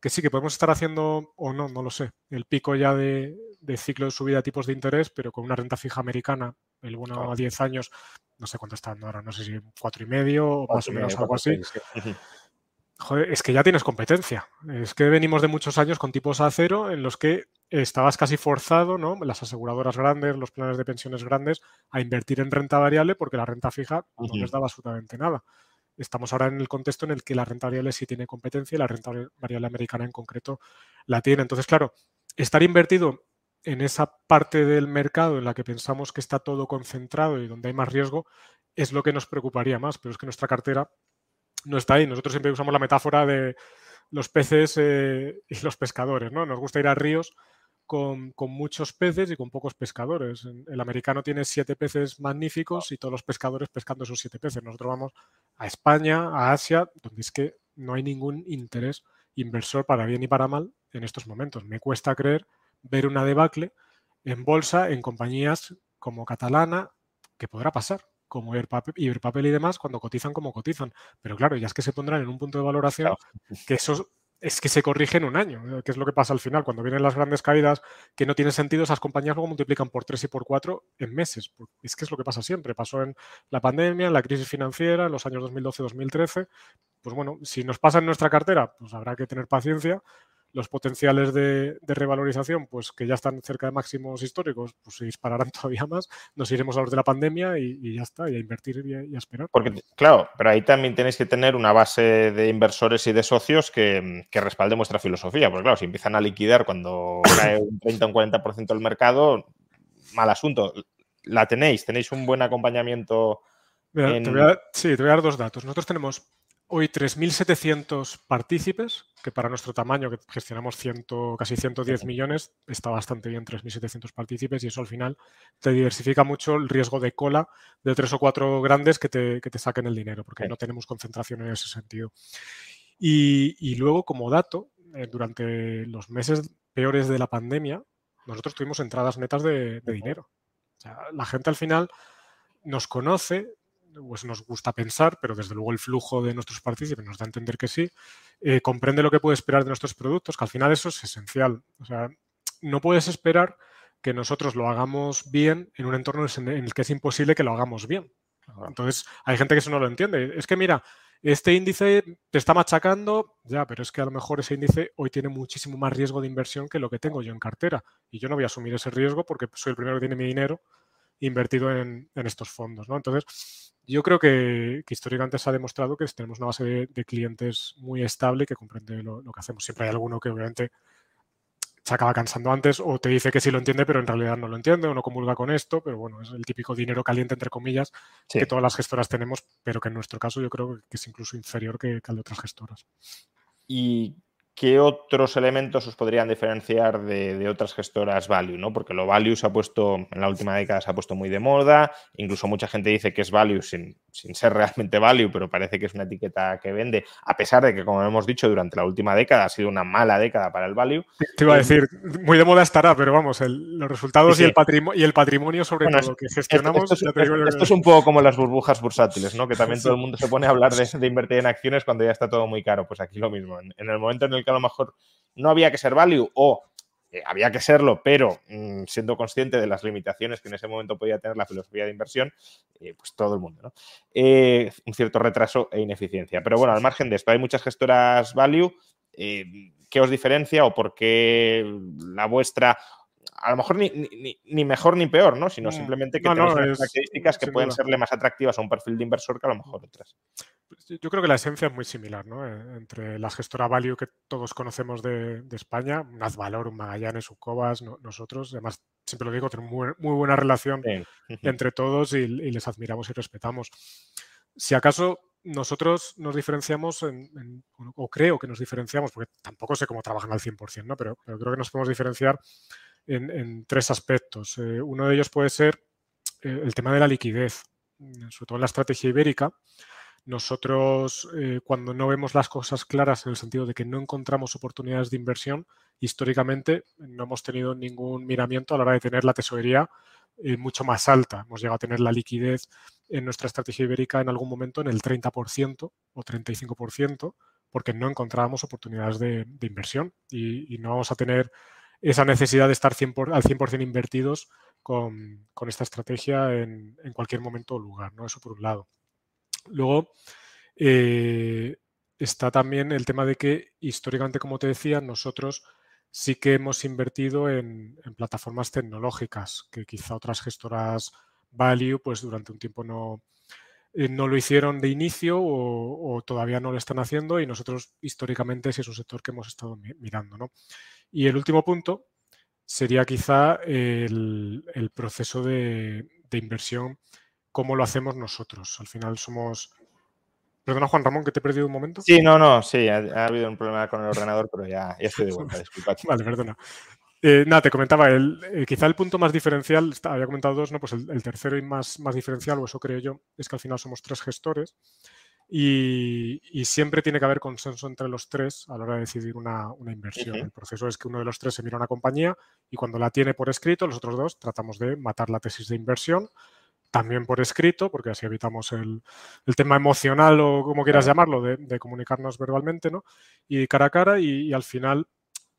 que sí que podemos estar haciendo o no, no lo sé, el pico ya de, ciclo de subida de tipos de interés, pero con una renta fija americana, el bueno a 10 años, no sé cuánto está ahora, no sé si cuatro y medio o más o menos algo así. Joder, es que ya tienes competencia. Es que venimos de muchos años con tipos a cero en los que estabas casi forzado, ¿no? Las aseguradoras grandes, los planes de pensiones grandes, a invertir en renta variable porque la renta fija no les daba absolutamente nada. Estamos ahora en el contexto en el que la renta variable sí tiene competencia y la renta variable americana en concreto la tiene. Entonces, claro, estar invertido en esa parte del mercado en la que pensamos que está todo concentrado y donde hay más riesgo es lo que nos preocuparía más, pero es que nuestra cartera no está ahí. Nosotros siempre usamos la metáfora de los peces eh, y los pescadores, ¿no? Nos gusta ir a ríos con, muchos peces y con pocos pescadores. El americano tiene siete peces magníficos y todos los pescadores pescando esos siete peces. Nosotros vamos a España, a Asia, donde es que no hay ningún interés inversor para bien y para mal en estos momentos. Me cuesta creer ver una debacle en bolsa en compañías como Catalana, que podrá pasar, como Iberpapel y demás, cuando cotizan como cotizan. Pero claro, ya es que se pondrán en un punto de valoración que eso es que se corrige en un año, que es lo que pasa al final. Cuando vienen las grandes caídas que no tienen sentido, esas compañías luego multiplican por 3 y por 4 en meses. Es que es lo que pasa siempre. Pasó en la pandemia, en la crisis financiera, en los años 2012-2013. Pues bueno, si nos pasa en nuestra cartera, pues habrá que tener paciencia, los potenciales de, revalorización, pues que ya están cerca de máximos históricos, pues se dispararán (laughs) todavía más, nos iremos a los de la pandemia y, ya está, y a invertir y a, esperar. Porque, claro, pero ahí también tenéis que tener una base de inversores y de socios que, que respalde vuestra filosofía, porque claro, si empiezan a liquidar cuando (laughs) cae un 30 o un 40% del mercado, mal asunto. La tenéis, tenéis un buen acompañamiento. sí, te voy a dar dos datos. Nosotros tenemos hoy 3.700 partícipes, que para nuestro tamaño, que gestionamos casi 110 millones, está bastante bien 3.700 partícipes y eso al final te diversifica mucho el riesgo de cola de tres o cuatro grandes que te, saquen el dinero, porque no tenemos concentración en ese sentido. Y, luego, como dato, eh, durante los meses peores de la pandemia, nosotros tuvimos entradas netas de, dinero. la gente al final nos conoce, pues nos gusta pensar, pero desde luego el flujo de nuestros partícipes nos da a entender que sí, eh, comprende lo que puede esperar de nuestros productos, que al final eso es esencial. O sea, no puedes esperar que nosotros lo hagamos bien en un entorno en el que es imposible que lo hagamos bien. Entonces, hay gente que eso no lo entiende. Es que mira, este índice te está machacando, ya, pero es que a lo mejor ese índice hoy tiene muchísimo más riesgo de inversión que lo que tengo yo en cartera. Y yo no voy a asumir ese riesgo porque soy el primero que tiene mi dinero invertido en, estos fondos. ¿no? Entonces, yo creo que, históricamente se ha demostrado que tenemos una base de, clientes muy estable que comprende lo, que hacemos. Siempre hay alguno que obviamente se acaba cansando antes o te dice que sí lo entiende, pero en realidad no lo entiende o no comulga con esto, pero bueno, es el típico dinero caliente, entre comillas, que todas las gestoras tenemos, pero que en nuestro caso yo creo que es incluso inferior que, que el de otras gestoras. ¿Y ¿qué otros elementos os podrían diferenciar de, otras gestoras value? ¿no? Porque lo value se ha puesto, en la última década se ha puesto muy de moda, incluso mucha gente dice que es value sin, sin ser realmente value, pero parece que es una etiqueta que vende, a pesar de que, como hemos dicho, durante la última década ha sido una mala década para el value. Te iba a decir, muy de moda estará, pero vamos, los resultados Y, el patrimonio, y el patrimonio sobre todo que gestionamos. Esto, es, un poco como las burbujas bursátiles, ¿no? Que también (laughs) todo el mundo se pone a hablar de, invertir en acciones cuando ya está todo muy caro. Pues aquí lo mismo. En, en el momento en el que a lo mejor no había que ser value o eh, había que serlo, pero mm, siendo consciente de las limitaciones que en ese momento podía tener la filosofía de inversión, eh, pues todo el mundo, ¿no? Eh, un cierto retraso e ineficiencia. Pero bueno, al margen de esto, hay muchas gestoras value. ¿Qué os diferencia o por qué la vuestra a lo mejor ni, mejor ni peor, ¿no? Sino mm. simplemente que no, características que pueden serle más atractivas a un perfil de inversor que a lo mejor otras. Pues yo creo que la esencia es muy similar, ¿no? Eh, entre la gestora Value que todos conocemos de, España, un Azvalor, un Magallanes, un Cobas, nosotros, además, siempre lo digo, tenemos muy, buena relación (laughs) entre todos y, les admiramos y respetamos. Si acaso nosotros nos diferenciamos, o creo que nos diferenciamos, porque tampoco sé cómo trabajan al 100%, ¿no? Pero, pero creo que nos podemos diferenciar en, tres aspectos. Eh, uno de ellos puede ser eh, el tema de la liquidez, sobre todo en la estrategia ibérica. Nosotros, eh, cuando no vemos las cosas claras en el sentido de que no encontramos oportunidades de inversión, históricamente no hemos tenido ningún miramiento a la hora de tener la tesorería mucho más alta. Hemos llegado a tener la liquidez en nuestra estrategia ibérica en algún momento en el 30% o 35%, porque no encontrábamos oportunidades de, inversión y, y, no vamos a tener esa necesidad de estar al 100% invertidos con, esta estrategia en, cualquier momento o lugar, ¿no? Eso por un lado. Luego, eh, está también el tema de que históricamente, como te decía, nosotros sí que hemos invertido en, plataformas tecnológicas que quizá otras gestoras value pues durante un tiempo no, eh, no lo hicieron de inicio o, todavía no lo están haciendo y nosotros históricamente sí es un sector que hemos estado mirando. ¿no? Y el último punto sería quizá el, proceso de, inversión, cómo lo hacemos nosotros. Al final somos... Perdona, Juan Ramón, que te he perdido un momento. Sí, no, no, sí, ha, habido un problema con el ordenador, pero ya, estoy de vuelta, (laughs) disculpad. vale, perdona. Eh, nada, te comentaba, el, eh, quizá el punto más diferencial, había comentado dos, ¿no? Pues el, tercero y más, más diferencial, o eso creo yo, es que al final somos tres gestores y, siempre tiene que haber consenso entre los tres a la hora de decidir una, inversión. El proceso es que uno de los tres se mira a una compañía y cuando la tiene por escrito, los otros dos tratamos de matar la tesis de inversión también por escrito, porque así evitamos el, tema emocional o como quieras llamarlo, de, comunicarnos verbalmente, ¿no? Y cara a cara, y, al final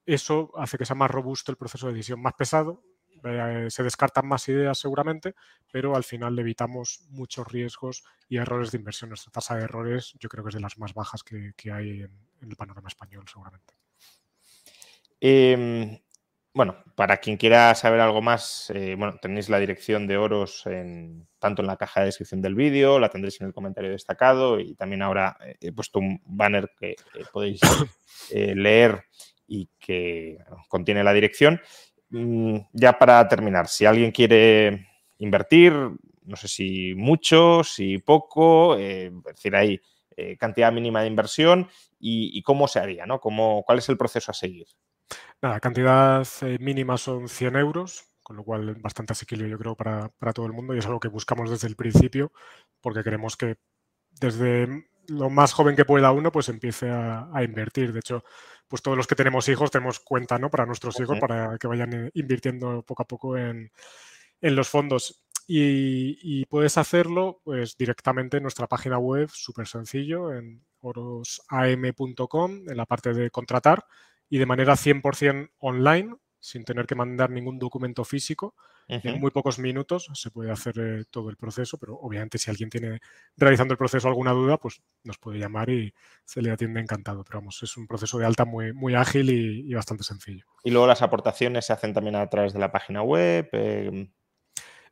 eso hace que sea más robusto el proceso de decisión, más pesado, eh, se descartan más ideas seguramente, pero al final evitamos muchos riesgos y errores de inversión. Nuestra tasa de errores yo creo que es de las más bajas que, hay en, el panorama español seguramente. Em, bueno, para quien quiera saber algo más, eh, bueno, tenéis la dirección de Oros en, tanto en la caja de descripción del vídeo, la tendréis en el comentario destacado y también ahora he puesto un banner que podéis (coughs) eh, leer y que contiene la dirección. Mm, ya para terminar, si alguien quiere invertir, no sé si mucho, si poco, eh, es decir, hay eh, cantidad mínima de inversión y, cómo se haría, ¿no? ¿Cómo, ¿Cuál es el proceso a seguir? Nada, cantidad eh, mínima son 100 euros, con lo cual bastante asequible yo creo para, para todo el mundo y es algo que buscamos desde el principio porque queremos que desde lo más joven que pueda uno, pues empiece a, invertir. De hecho, pues todos los que tenemos hijos tenemos cuenta, ¿no? Para nuestros hijos, para que vayan eh, invirtiendo poco a poco en, los fondos. Y, puedes hacerlo pues directamente en nuestra página web, súper sencillo, en orosam.com, en la parte de contratar y de manera 100% online, sin tener que mandar ningún documento físico. En muy pocos minutos se puede hacer eh, todo el proceso, pero obviamente si alguien tiene realizando el proceso alguna duda, pues nos puede llamar y se le atiende encantado. Pero vamos, es un proceso de alta muy, muy ágil y, bastante sencillo. Y luego las aportaciones se hacen también a través de la página web. Em,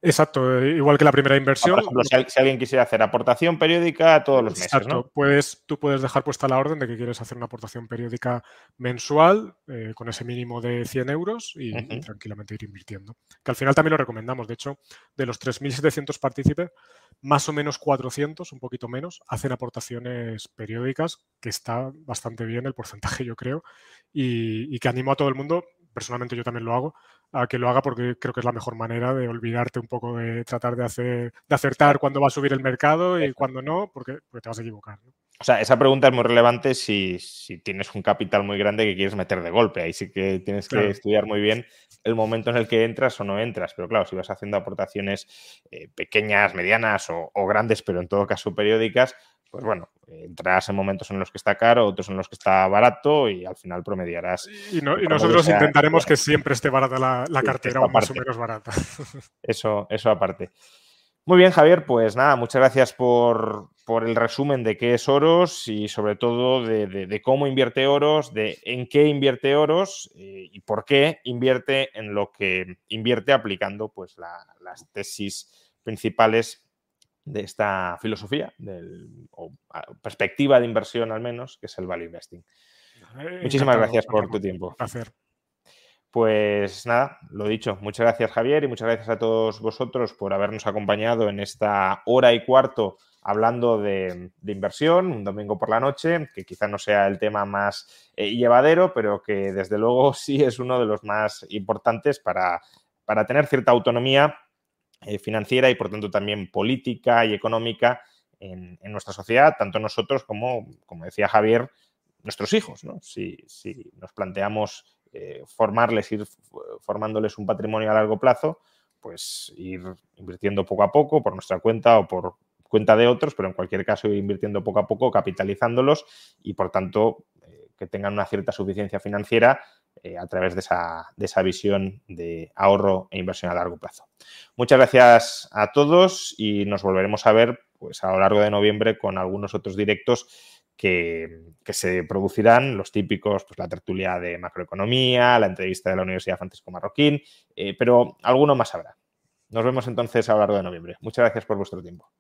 Exacto, igual que la primera inversión. por ejemplo, si, alguien quisiera hacer aportación periódica todos los meses. Exacto, puedes, tú puedes dejar puesta la orden de que quieres hacer una aportación periódica mensual eh, con ese mínimo de 100 euros y, tranquilamente ir invirtiendo. Que al final también lo recomendamos. De hecho, de los 3.700 partícipes, más o menos 400, un poquito menos, hacen aportaciones periódicas, que está bastante bien el porcentaje, yo creo, y, y que animo a todo el mundo personalmente yo también lo hago, a que lo haga porque creo que es la mejor manera de olvidarte un poco de tratar de hacer de acertar cuándo va a subir el mercado y cuándo no, porque, te vas a equivocar. O sea, esa pregunta es muy relevante si, tienes un capital muy grande que quieres meter de golpe. Ahí sí que tienes que estudiar muy bien el momento en el que entras o no entras. Pero claro, si vas haciendo aportaciones eh, pequeñas, medianas o, grandes, pero en todo caso periódicas, pues bueno, entrarás en momentos en los que está caro, otros en los que está barato y al final promediarás. Y, nosotros intentaremos que siempre esté barata la, cartera o más o menos barata. (laughs) Eso, eso aparte. Muy bien, Javier, pues nada, muchas gracias por, el resumen de qué es Oros y sobre todo de, cómo invierte Oros, de en qué invierte Oros eh, y por qué invierte en lo que invierte aplicando pues las tesis principales de esta filosofía, o perspectiva de inversión al menos, que es el value investing. Eh, Muchísimas gracias por tu tiempo. placer. Pues nada, lo dicho, muchas gracias Javier y muchas gracias a todos vosotros por habernos acompañado en esta hora y cuarto hablando de, inversión, un domingo por la noche, que quizá no sea el tema más eh, llevadero, pero que desde luego (laughs) sí es uno de los más importantes para, para tener cierta autonomía eh, financiera y por tanto también política y económica en, nuestra sociedad, tanto nosotros como, como decía Javier, nuestros hijos. si nos planteamos eh, formarles, ir formándoles un patrimonio a largo plazo, pues ir invirtiendo poco a poco por nuestra cuenta o por cuenta de otros, pero en cualquier caso ir invirtiendo poco a poco, capitalizándolos y por tanto eh, que tengan una cierta suficiencia financiera eh, a través de esa, de esa, visión de ahorro e inversión a largo plazo. Muchas gracias a todos y nos volveremos a ver pues, a lo largo de noviembre con algunos otros directos que, se producirán, los típicos, pues la tertulia de macroeconomía, la entrevista de la Universidad Francisco Marroquín, eh, pero alguno más habrá. Nos vemos entonces a lo largo de noviembre. Muchas gracias por vuestro tiempo.